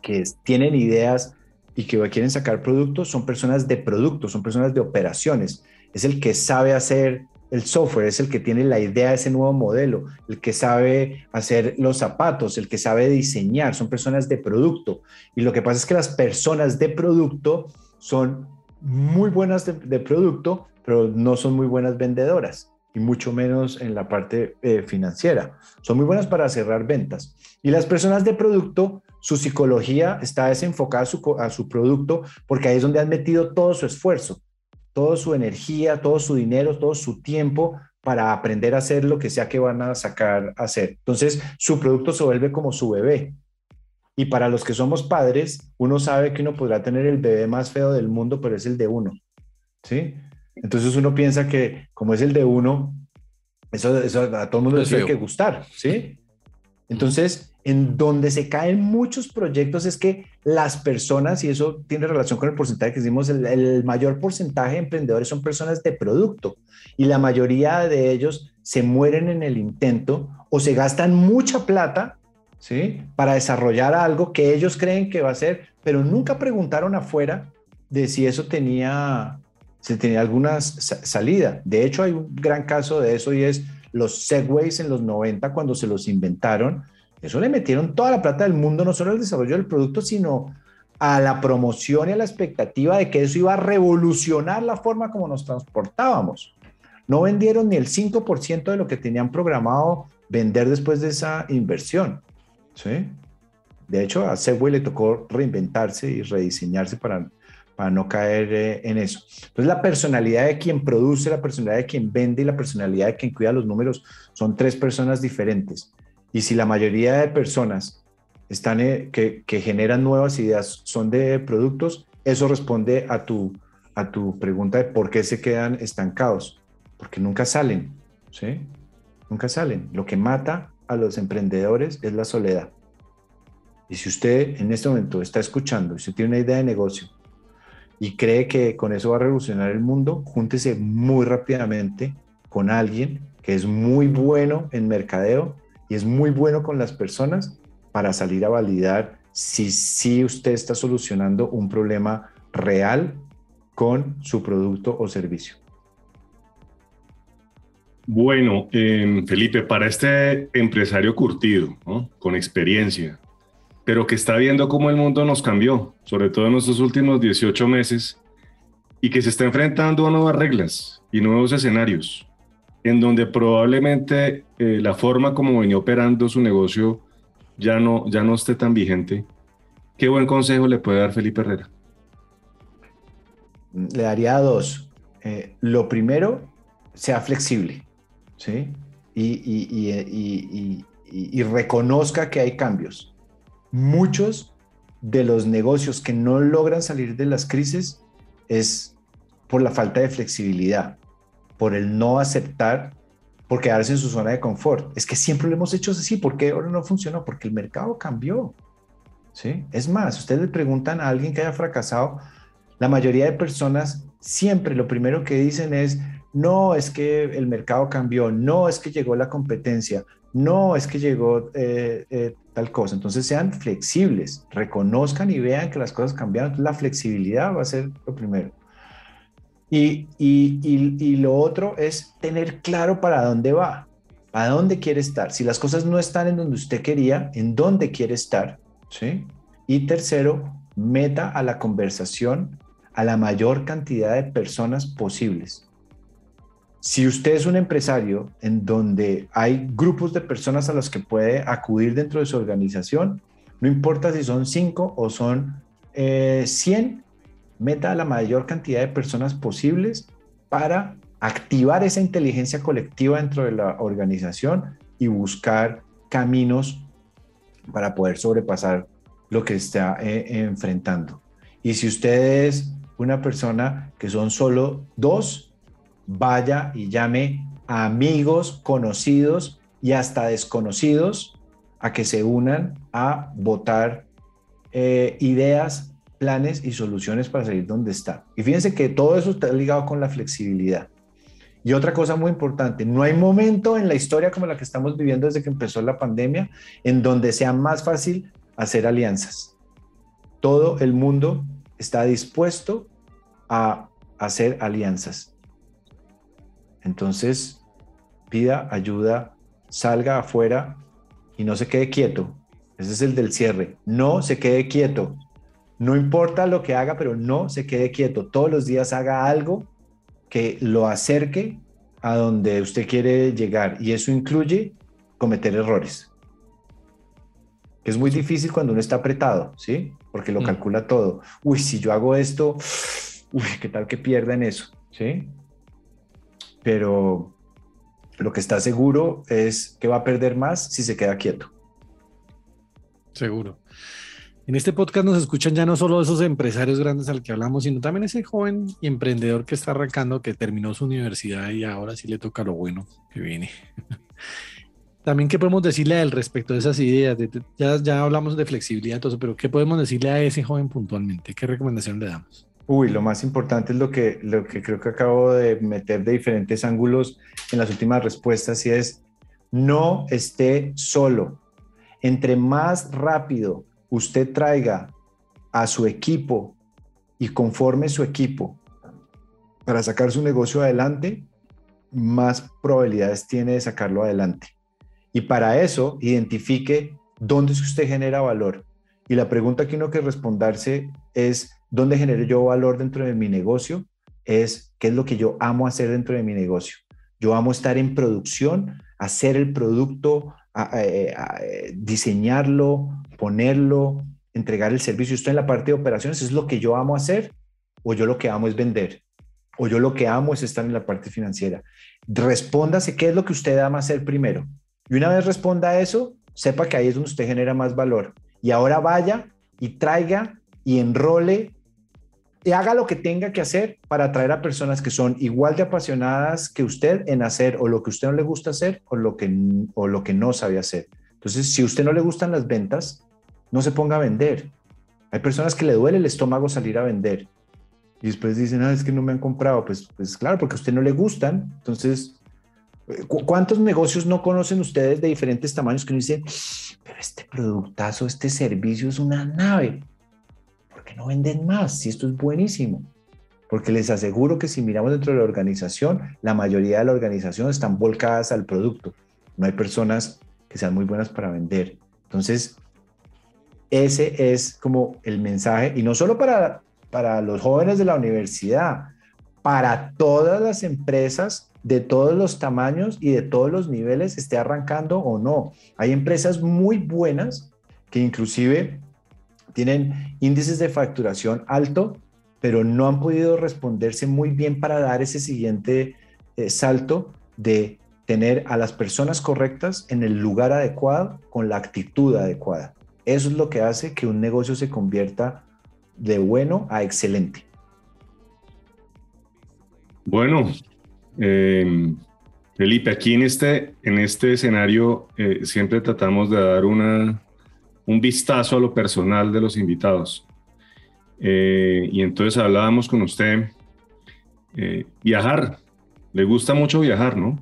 que tienen ideas y que quieren sacar productos son personas de productos, son personas de operaciones. Es el que sabe hacer el software, es el que tiene la idea de ese nuevo modelo, el que sabe hacer los zapatos, el que sabe diseñar, son personas de producto. Y lo que pasa es que las personas de producto son muy buenas de, producto, pero no son muy buenas vendedoras y mucho menos en la parte eh, financiera. Son muy buenas para cerrar ventas. Y las personas de producto, su psicología está desenfocada a su, a su producto porque ahí es donde han metido todo su esfuerzo, toda su energía, todo su dinero, todo su tiempo para aprender a hacer lo que sea que van a sacar a hacer. Entonces, su producto se vuelve como su bebé. Y para los que somos padres, uno sabe que uno podrá tener el bebé más feo del mundo, pero es el de uno. ¿Sí? Entonces uno piensa que como es el de uno, eso, eso a todo el mundo le tiene que gustar, ¿sí? Entonces, en donde se caen muchos proyectos es que las personas, y eso tiene relación con el porcentaje que decimos, el, el, mayor porcentaje de emprendedores son personas de producto y la mayoría de ellos se mueren en el intento o se gastan mucha plata, ¿sí? Para desarrollar algo que ellos creen que va a ser, pero nunca preguntaron afuera de si eso tenía se tenía alguna salida. De hecho, hay un gran caso de eso y es los Segways en los 90 cuando se los inventaron. Eso le metieron toda la plata del mundo, no solo al desarrollo del producto, sino a la promoción y a la expectativa de que eso iba a revolucionar la forma como nos transportábamos. No vendieron ni el 5% de lo que tenían programado vender después de esa inversión. ¿sí? De hecho, a Segway le tocó reinventarse y rediseñarse para para no caer eh, en eso. Entonces, la personalidad de quien produce, la personalidad de quien vende y la personalidad de quien cuida los números son tres personas diferentes. Y si la mayoría de personas están, eh, que, generan nuevas ideas son de productos, eso responde a tu, a tu pregunta de por qué se quedan estancados. Porque nunca salen, ¿sí? Nunca salen. Lo que mata a los emprendedores es la soledad. Y si usted en este momento está escuchando, si tiene una idea de negocio y cree que con eso va a revolucionar el mundo, júntese muy rápidamente con alguien que es muy bueno en mercadeo y es muy bueno con las personas para salir a validar si sí usted está solucionando un problema real con su producto o servicio. Bueno, em, Felipe, para este empresario curtido, con experiencia, pero que está viendo cómo el mundo nos cambió, sobre todo en estos últimos 18 meses, y que se está enfrentando a nuevas reglas y nuevos escenarios, en donde probablemente eh, la forma como venía operando su negocio ya no, ya no esté tan vigente. ¿Qué buen consejo le puede dar Felipe Herrera? Le daría dos. Eh, lo primero, sea flexible, ¿sí? y, y reconozca que hay cambios muchos de los negocios que no logran salir de las crisis es por la falta de flexibilidad, por el no aceptar, por quedarse en su zona de confort. Es que siempre lo hemos hecho así, ¿por qué ahora no funcionó? Porque el mercado cambió. ¿sí? Es más, ustedes le preguntan a alguien que haya fracasado, la mayoría de personas siempre lo primero que dicen es, no, es que el mercado cambió, no, es que llegó la competencia, no, es que llegó eh, eh, tal cosa. Entonces sean flexibles, reconozcan y vean que las cosas cambiaron. La flexibilidad va a ser lo primero. Y, y, lo otro es tener claro para dónde va, a dónde quiere estar. Si las cosas no están en donde usted quería, en dónde quiere estar. ¿sí? Y tercero, meta a la conversación a la mayor cantidad de personas posibles. Si usted es un empresario en donde hay grupos de personas a los que puede acudir dentro de su organización, no importa si son 5 o son 100, eh, meta a la mayor cantidad de personas posibles para activar esa inteligencia colectiva dentro de la organización y buscar caminos para poder sobrepasar lo que está eh, enfrentando. Y si usted es una persona que son solo dos, vaya y llame a amigos, conocidos y hasta desconocidos a que se unan a votar eh, ideas, planes y soluciones para salir donde está. Y fíjense que todo eso está ligado con la flexibilidad. Y otra cosa muy importante, no hay momento en la historia como la que estamos viviendo desde que empezó la pandemia en donde sea más fácil hacer alianzas. Todo el mundo está dispuesto a hacer alianzas. Entonces, pida ayuda, salga afuera y no se quede quieto. Ese es el del cierre. No se quede quieto. No importa lo que haga, pero no se quede quieto. Todos los días haga algo que lo acerque a donde usted quiere llegar. Y eso incluye cometer errores. Es muy difícil cuando uno está apretado, ¿sí? Porque lo mm. calcula todo. Uy, si yo hago esto, uy, ¿qué tal que pierda en eso? ¿Sí? Pero lo que está seguro es que va a perder más si se queda quieto. Seguro. En este podcast nos escuchan ya no solo esos empresarios grandes al que hablamos, sino también ese joven emprendedor que está arrancando, que terminó su universidad y ahora sí le toca lo bueno que viene. [laughs] también, ¿qué podemos decirle a él respecto de esas ideas? ya, ya hablamos de flexibilidad, todo eso, pero ¿qué podemos decirle a ese joven puntualmente? ¿Qué recomendación le damos? Uy, lo más importante es lo que, lo que creo que acabo de meter de diferentes ángulos en las últimas respuestas y es no esté solo. Entre más rápido usted traiga a su equipo y conforme su equipo para sacar su negocio adelante, más probabilidades tiene de sacarlo adelante. Y para eso, identifique dónde es que usted genera valor. Y la pregunta que uno que responderse es, ¿dónde genero yo valor dentro de mi negocio? Es, ¿qué es lo que yo amo hacer dentro de mi negocio? Yo amo estar en producción, hacer el producto, diseñarlo, ponerlo, entregar el servicio. Estoy en la parte de operaciones, es lo que yo amo hacer o yo lo que amo es vender o yo lo que amo es estar en la parte financiera. Respóndase qué es lo que usted ama hacer primero. Y una vez responda eso, sepa que ahí es donde usted genera más valor. Y ahora vaya y traiga y enrole y haga lo que tenga que hacer para atraer a personas que son igual de apasionadas que usted en hacer o lo que usted no le gusta hacer o lo que, o lo que no sabe hacer. Entonces, si a usted no le gustan las ventas, no se ponga a vender. Hay personas que le duele el estómago salir a vender y después dicen, ah, es que no me han comprado. Pues, pues claro, porque a usted no le gustan. Entonces, ¿cuántos negocios no conocen ustedes de diferentes tamaños que uno dice, pero este productazo, este servicio es una nave? No venden más si esto es buenísimo? Porque les aseguro que si miramos dentro de la organización, la mayoría de la organización están volcadas al producto. No hay personas que sean muy buenas para vender. Entonces, ese es como el mensaje, y no solo para, para los jóvenes de la universidad, para todas las empresas de todos los tamaños y de todos los niveles, esté arrancando o no. Hay empresas muy buenas que inclusive tienen índices de facturación alto, pero no han podido responderse muy bien para dar ese siguiente eh, salto de tener a las personas correctas en el lugar adecuado con la actitud adecuada. Eso es lo que hace que un negocio se convierta de bueno a excelente. Bueno, em, Felipe, aquí en este, en este escenario eh, siempre tratamos de dar una, un vistazo a lo personal de los invitados. Eh, y entonces hablábamos con usted, eh, viajar, le gusta mucho viajar, ¿no?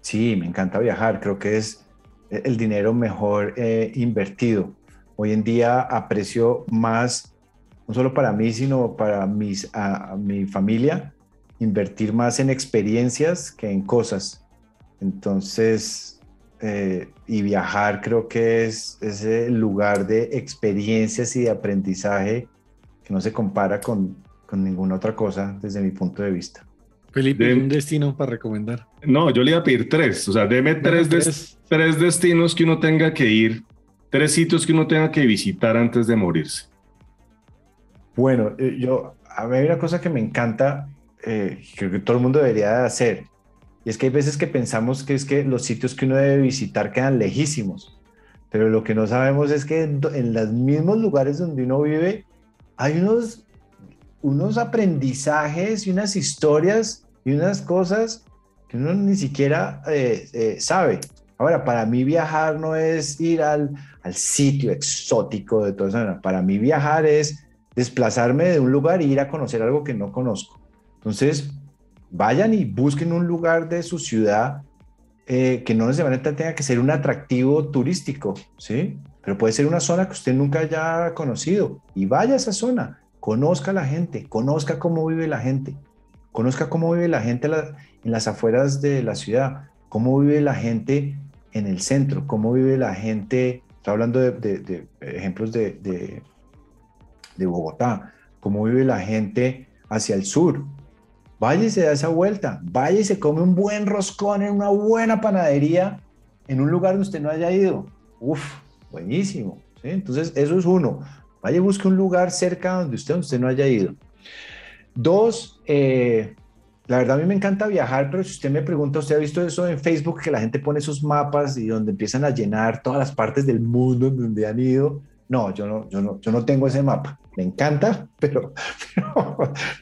Sí, me encanta viajar, creo que es el dinero mejor eh, invertido. Hoy en día aprecio más, no solo para mí, sino para mis, a mi familia, invertir más en experiencias que en cosas. Entonces, eh, y viajar creo que es ese lugar de experiencias y de aprendizaje que no se compara con, con ninguna otra cosa desde mi punto de vista. Felipe, De- un destino para recomendar. No, yo le iba a pedir tres. O sea, deme tres, des- tres. tres destinos que uno tenga que ir, tres sitios que uno tenga que visitar antes de morirse. Bueno, eh, yo, a mí hay una cosa que me encanta, eh, creo que todo el mundo debería de hacer, y es que hay veces que pensamos que es que los sitios que uno debe visitar quedan lejísimos, pero lo que no sabemos es que en, los mismos lugares donde uno vive hay unos, unos aprendizajes y unas historias y unas cosas que uno ni siquiera eh, eh, sabe. Ahora, para mí viajar no es ir al, al sitio exótico de todo eso, para mí viajar es desplazarme de un lugar e ir a conocer algo que no conozco. Entonces, vayan y busquen un lugar de su ciudad eh, que no necesariamente tenga que ser un atractivo turístico, ¿sí? Pero puede ser una zona que usted nunca haya conocido y vaya a esa zona, conozca a la gente, conozca cómo vive la gente, conozca cómo vive la gente en las afueras de la ciudad, cómo vive la gente en el centro, cómo vive la gente, estoy hablando de, ejemplos de, de Bogotá, cómo vive la gente hacia el sur. Vaya y se da esa vuelta, vaya y se come un buen roscón en una buena panadería en un lugar donde usted no haya ido. Uf, buenísimo. Entonces, eso es uno. Vaya busque un lugar cerca donde usted, donde usted no haya ido. Dos, eh, la verdad a mí me encanta viajar, pero si usted me pregunta, ¿usted ha visto eso en Facebook que la gente pone esos mapas y donde empiezan a llenar todas las partes del mundo donde han ido? No, yo no, yo no, yo no tengo ese mapa. Me encanta, [laughs] pero,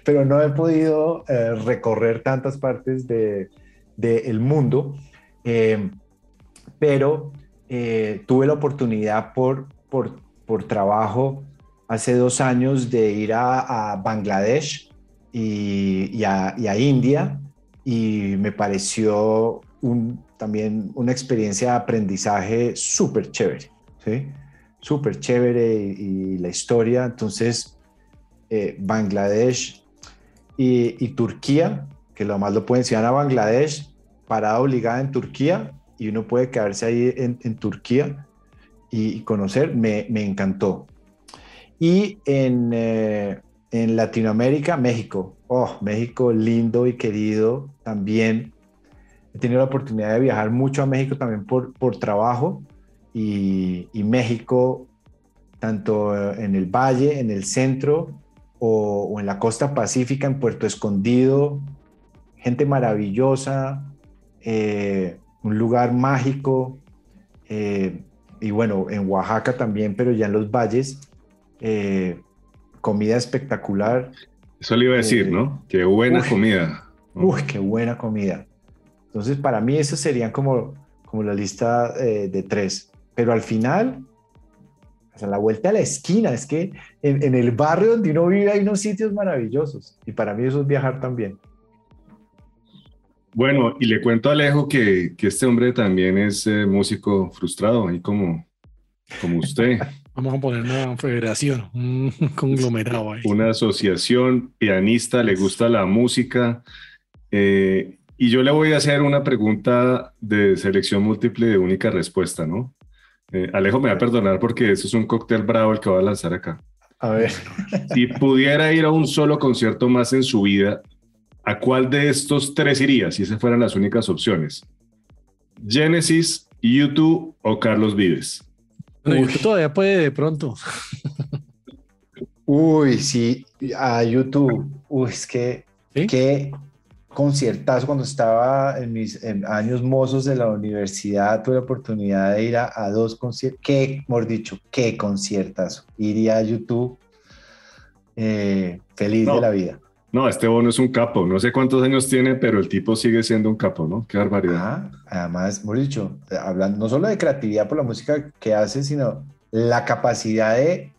pero, no he podido eh, recorrer tantas partes del de, del mundo. Eh, pero eh, tuve la oportunidad por, por, por trabajo hace dos años de ir a, Bangladesh y, a, a, India y me pareció también una experiencia de aprendizaje súper chévere, ¿sí? Súper chévere y, la historia. Entonces, eh, Bangladesh y, Turquía, que lo más lo pueden enseñar a Bangladesh, parada obligada en Turquía y uno puede quedarse ahí en, en Turquía y, conocer, me, me, encantó. Y en, eh, en Latinoamérica, México. Oh, México lindo y querido también. He tenido la oportunidad de viajar mucho a México también por, por trabajo y, y México, tanto en el valle, en el centro o, o, en la costa pacífica, en Puerto Escondido, gente maravillosa, eh, un lugar mágico, eh, y bueno, en Oaxaca también, pero ya en los valles, eh, comida espectacular. Eso le iba a decir, ¿no? Qué buena uy, comida. Uy, qué buena comida. Entonces, para mí, esas serían como, como la lista de tres. Pero al final, o sea, la vuelta a la esquina, es que en, en, el barrio donde uno vive hay unos sitios maravillosos. Y para mí eso es viajar también. Bueno, y le cuento a Alejo que, que este hombre también es eh, músico frustrado, ahí como, como usted. [laughs] Vamos a poner una federación, un [laughs] conglomerado ahí. Una asociación pianista, le gusta la música. Eh, y yo le voy a hacer una pregunta de selección múltiple de única respuesta, ¿no? Eh, Alejo me va a perdonar porque eso es un cóctel bravo el que va a lanzar acá. A ver. Si pudiera ir a un solo concierto más en su vida, ¿a cuál de estos tres iría si esas fueran las únicas opciones? ¿Genesis, YouTube o Carlos Vives? Bueno, YouTube todavía puede de pronto. Uy, sí, a YouTube. Uy, es que ¿Sí? qué conciertazo cuando estaba en mis en años mozos de la universidad, tuve la oportunidad de ir a, a dos conciertos. Qué, mejor dicho, qué conciertazo. Iría a YouTube eh, feliz No. de la vida. No, este bono es un capo. No sé cuántos años tiene, pero el tipo sigue siendo un capo, ¿no? Qué barbaridad. Ah, además, hemos dicho, hablando no solo de creatividad por la música que hace, sino la capacidad de,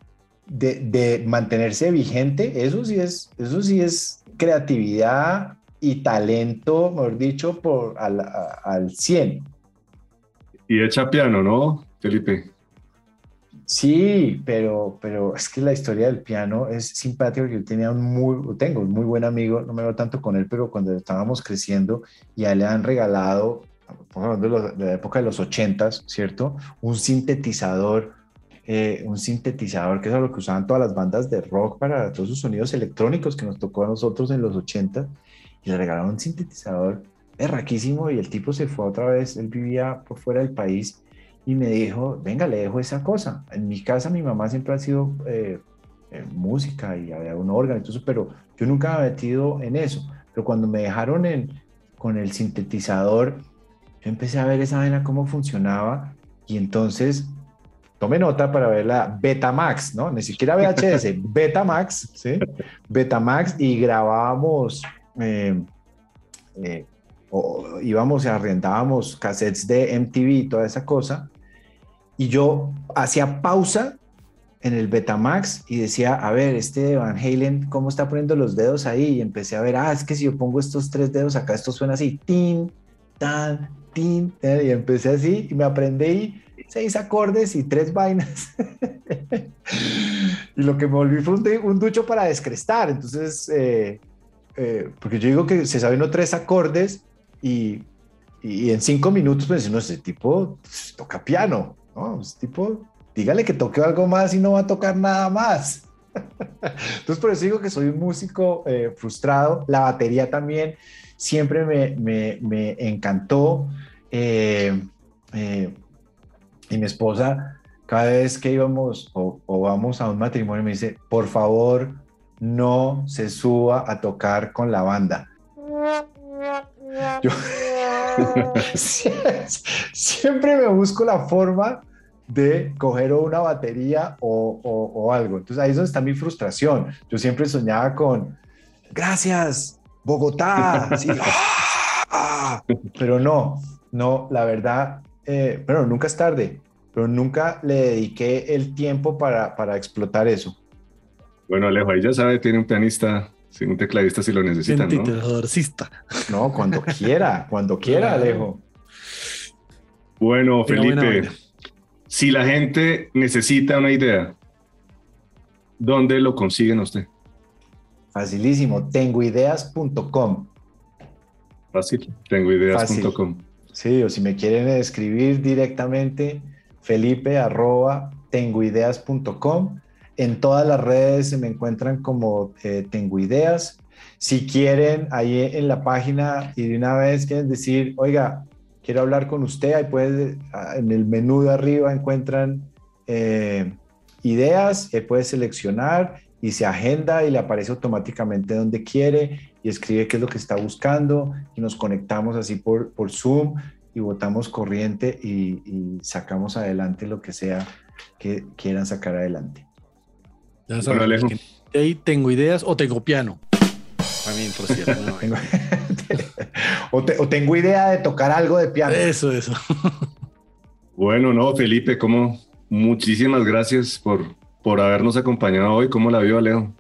de, de mantenerse vigente, eso sí es, eso sí es creatividad y talento, mejor dicho, por al, a- al 100. Y echa piano, ¿no, Felipe? Sí, pero, pero es que la historia del piano es simpática porque yo tenía un muy, tengo un muy buen amigo, no me veo tanto con él, pero cuando estábamos creciendo y a él le han regalado de, la época de los 80s, ¿cierto? Un sintetizador, eh, un sintetizador que es lo que usaban todas las bandas de rock para todos sus sonidos electrónicos que nos tocó a nosotros en los 80 y le regalaron un sintetizador berraquísimo y el tipo se fue otra vez, él vivía por fuera del país y me dijo, venga, le dejo esa cosa. En mi casa mi mamá siempre ha sido eh, eh, música y había un órgano eso, pero yo nunca me he metido en eso. Pero cuando me dejaron en, con el sintetizador, yo empecé a ver esa vaina cómo funcionaba y entonces tome nota para ver la Betamax, ¿no? Ni siquiera VHS, [laughs] Betamax, ¿sí? Betamax y grabábamos, eh, eh, o íbamos y arrendábamos cassettes de MTV y toda esa cosa. Y yo hacía pausa en el Betamax y decía, a ver, este Van Halen, ¿cómo está poniendo los dedos ahí? Y empecé a ver, ah, es que si yo pongo estos tres dedos acá, esto suena así, tin, tan, tin, tan", y empecé así y me aprendí seis acordes y tres vainas. [laughs] y lo que me volví fue un, un ducho para descrestar. Entonces, eh, eh, porque yo digo que se saben uno tres acordes y, y en cinco minutos, pues, no, ese tipo pues, toca piano, ¿no? Ese tipo, dígale que toque algo más y no va a tocar nada más. [laughs] Entonces, por eso digo que soy un músico eh, frustrado. La batería también siempre me, me, me encantó. Eh, eh, y mi esposa, cada vez que íbamos o, o vamos a un matrimonio, me dice, por favor, no se suba a tocar con la banda. Yo [laughs] siempre me busco la forma de coger una batería o, o- o algo. Entonces ahí es donde está mi frustración. Yo siempre soñaba con, gracias, Bogotá. Sí, [laughs] ¡ah! Pero no, no, la verdad, eh, pero nunca es tarde, pero nunca le dediqué el tiempo para, para explotar eso. Bueno, Alejo, ahí ya sabe, tiene un pianista, un tecladista si lo necesitan, ¿no? No, cuando quiera, cuando quiera. Alejo. Bueno, buena Felipe, si la gente necesita una idea, ¿dónde lo consiguen usted? Facilísimo, tengoideas.com. Fácil, tengoideas.com. Sí, o si me quieren escribir directamente, felipe arroba tengoideas.com. En todas las redes se me encuentran como eh, Tengo Ideas. Si quieren, ahí en la página y de una vez quieren decir, oiga, quiero hablar con usted, ahí puedes, ah, en el menú de arriba encuentran eh, ideas, eh, puede seleccionar y se agenda y le aparece automáticamente donde quiere y escribe qué es lo que está buscando y nos conectamos así por, por Zoom y votamos corriente y, y sacamos adelante lo que sea que quieran sacar adelante. Ya ahí tengo ideas o tengo piano. También, por cierto. no, Tengo- [laughs] o, te- o tengo idea de tocar algo de piano. Eso, eso. [laughs] Bueno, no, Felipe, como muchísimas gracias por, por habernos acompañado hoy. ¿Cómo la vio, Alejo?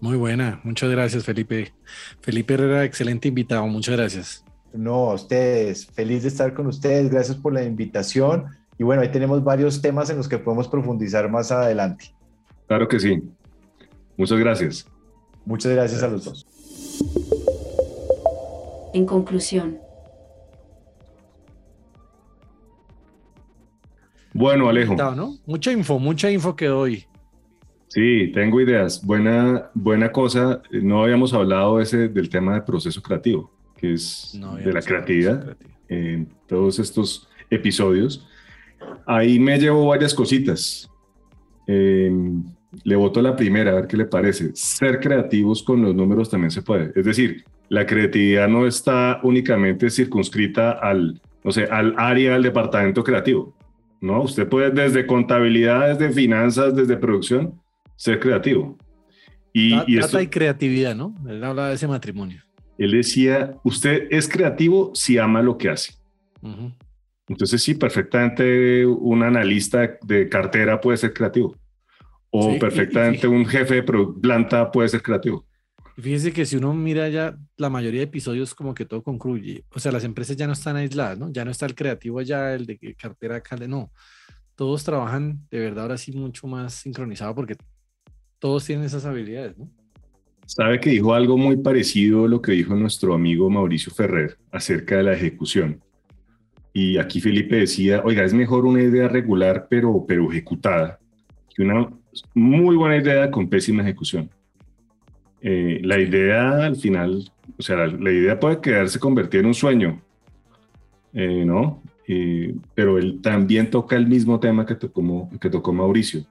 Muy buena. Muchas gracias, Felipe. Felipe Herrera, excelente invitado. Muchas gracias. No, a ustedes, feliz de estar con ustedes, gracias por la invitación. Y bueno, ahí tenemos varios temas en los que podemos profundizar más adelante. Claro que sí. Muchas gracias. Muchas gracias a los dos. En conclusión, Bueno, Alejo. Mucha info, mucha info que doy. Sí, tengo ideas. Buena, buena cosa. No habíamos hablado ese, del tema de proceso creativo, que es No de la creatividad en todos estos episodios. Ahí me llevo varias cositas. Eh, le voto la primera, a ver qué le parece. Ser creativos con los números también se puede. Es decir, la creatividad no está únicamente circunscrita al, no sé, al área del departamento creativo. No, usted puede desde contabilidad, desde finanzas, desde producción, ser creativo. Y, Ta- y esto, y creatividad, ¿no? Él habla de ese matrimonio. él decía, usted es creativo si ama lo que hace. Entonces sí, perfectamente un analista de cartera puede ser creativo. O Sí, y- y perfectamente un jefe de planta puede ser creativo. Fíjese que si uno mira ya la mayoría de episodios como que todo concluye, o sea, las empresas ya no están aisladas, ¿no? Ya no está el creativo allá, el de cartera acá, no. Todos trabajan de verdad ahora sí mucho más sincronizado porque todos tienen esas habilidades, ¿no? Sabe que dijo algo muy parecido a lo que dijo nuestro amigo Mauricio Ferrer acerca de la ejecución. y aquí Felipe decía, oiga, es mejor una idea regular pero, pero ejecutada que una muy buena idea con pésima ejecución. Eh, la idea al final, o sea, la, idea puede quedarse convertida en un sueño, eh, ¿no? pero él también toca el mismo tema que tocó, que tocó Mauricio.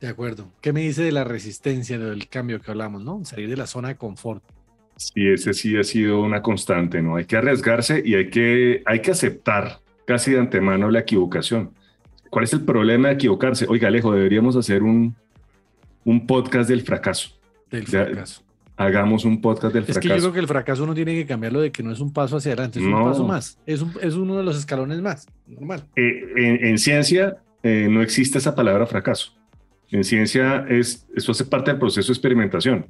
De acuerdo. ¿Qué me dice de la resistencia, del cambio que hablamos, ¿no? Salir de la zona de confort. Sí, ese sí ha sido una constante, ¿no? Hay que arriesgarse y hay que, hay que aceptar casi de antemano la equivocación. ¿Cuál es el problema de equivocarse? Oiga, Alejo, deberíamos hacer un, un podcast del fracaso. Del fracaso. hagamos un podcast del fracaso. Es que yo creo que el fracaso uno tiene que cambiarlo de que no es un paso hacia adelante, es un paso más. Es, es, uno de los escalones más, normal. Eh, en, ciencia eh, no existe esa palabra fracaso. En ciencia es, eso hace parte del proceso de experimentación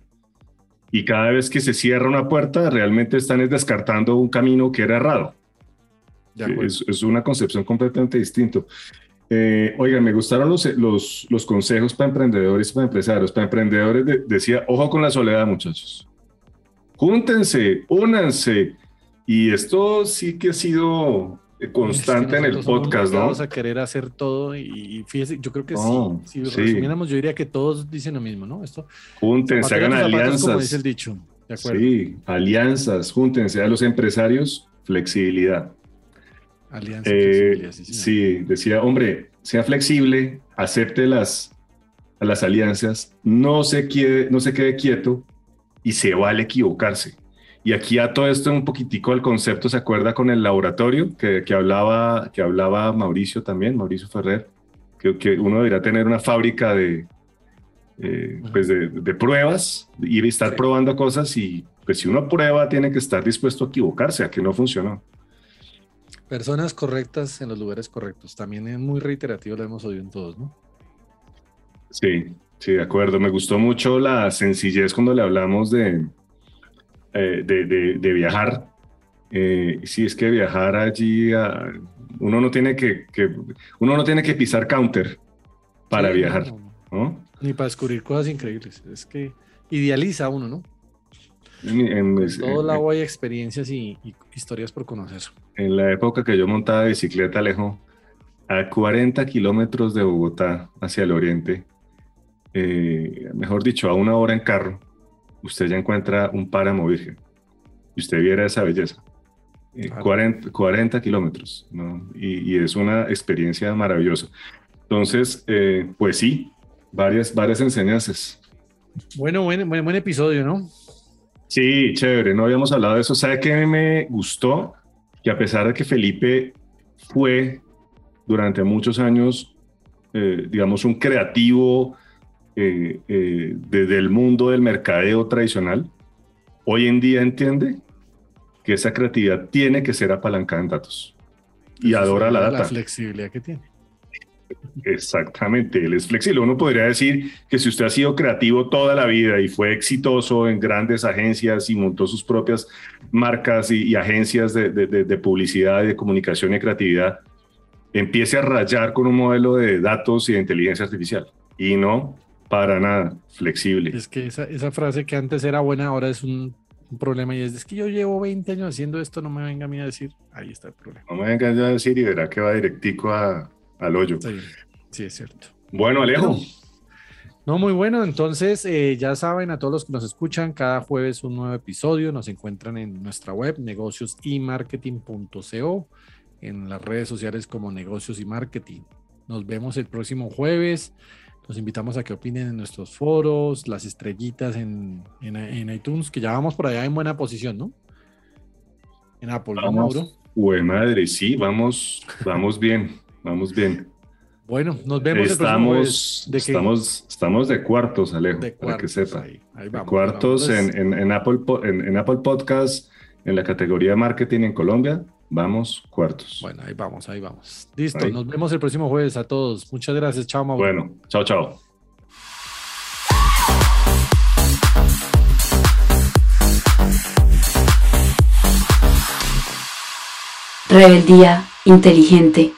y cada vez que se cierra una puerta, realmente están descartando un camino que era errado. Es, es, una concepción completamente distinta. Eh, oigan, me gustaron los, los, los, consejos para emprendedores y para empresarios. Para emprendedores decía, ojo con la soledad, muchachos. Júntense, únanse. Y esto sí que ha sido constante en el podcast, ¿no? Vamos a querer hacer todo y, fíjese, yo creo que sí, si resumiéramos, yo diría que todos dicen lo mismo, ¿no? Esto, júntense, hagan alianzas. Como dice el dicho. Sí, alianzas, júntense a los empresarios, flexibilidad. Alianzas, eh, sí, decía, hombre, sea flexible, acepte las, las alianzas, no se, quede, no se quede quieto y se vale equivocarse y aquí a todo esto un poquitico el concepto se acuerda con el laboratorio que, que hablaba, que hablaba Mauricio también, Mauricio Ferrer, que, que uno debería tener una fábrica de, eh, pues de, de, pruebas, ir y estar probando cosas y pues si uno prueba tiene que estar dispuesto a equivocarse, a que no funcionó. Personas correctas en los lugares correctos, también es muy reiterativo, lo hemos oído en todos, ¿no? Sí, sí, de acuerdo. Me gustó mucho la sencillez cuando le hablamos de, eh, de, viajar. Eh, si es que viajar allí, uno, no tiene que, uno no tiene que pisar counter para viajar. Ni para descubrir cosas increíbles. Es que idealiza uno, ¿no? En, todo lado hay experiencias y, historias por conocer. En la época que yo montaba bicicleta, lejos, a 40 kilómetros de Bogotá hacia el oriente, eh, mejor dicho, a una hora en carro, usted ya encuentra un páramo virgen y usted viera esa belleza. 40, eh, 40, kilómetros, ¿no? Y, es una experiencia maravillosa. Entonces, eh, pues sí, varias, varias enseñanzas. Bueno, buen, buen, buen episodio, ¿no? Sí, chévere, no habíamos hablado de eso. ¿Sabe qué me gustó? Que a pesar de que Felipe fue durante muchos años, eh, digamos, un creativo eh, eh, desde el mundo del mercadeo tradicional, hoy en día entiende que esa creatividad tiene que ser apalancada en datos. Y adora la data. La flexibilidad que tiene. Exactamente, él es flexible. Uno podría decir que si usted ha sido creativo toda la vida y fue exitoso en grandes agencias y montó sus propias marcas y, agencias de, de, de, publicidad, de comunicación y creatividad, empiece a rayar con un modelo de datos y de inteligencia artificial. Y no, para nada, flexible. Es que esa, esa frase que antes era buena ahora es un, problema y es, es, que yo llevo 20 años haciendo esto, no me venga a mí a decir, ahí está el problema. No me venga a decir y verá que va directico a, al hoyo. Sí, es cierto. Bueno, Alejo. no, muy bueno. Entonces, eh, ya saben, a todos los que nos escuchan, cada jueves un nuevo episodio. Nos encuentran en nuestra web, negociosymarketing.co, en las redes sociales como negocios y marketing. Nos vemos el próximo jueves. Los invitamos a que opinen en nuestros foros, las estrellitas en, en, iTunes, que ya vamos por allá en buena posición, ¿no? En Apple, ¿no, Mauro? madre, sí, vamos, vamos bien, vamos bien. Bueno, nos vemos estamos, de estamos, estamos de cuartos, Alejo, para que sepa. cuartos en, en, Apple, en, en Apple Podcast, en la categoría de marketing en Colombia, Vamos, cuartos. Bueno, ahí vamos, ahí vamos. Listo, nos vemos el próximo jueves a todos. Muchas gracias, chao, Mauro. Bueno, chao, chao. Rebeldía inteligente.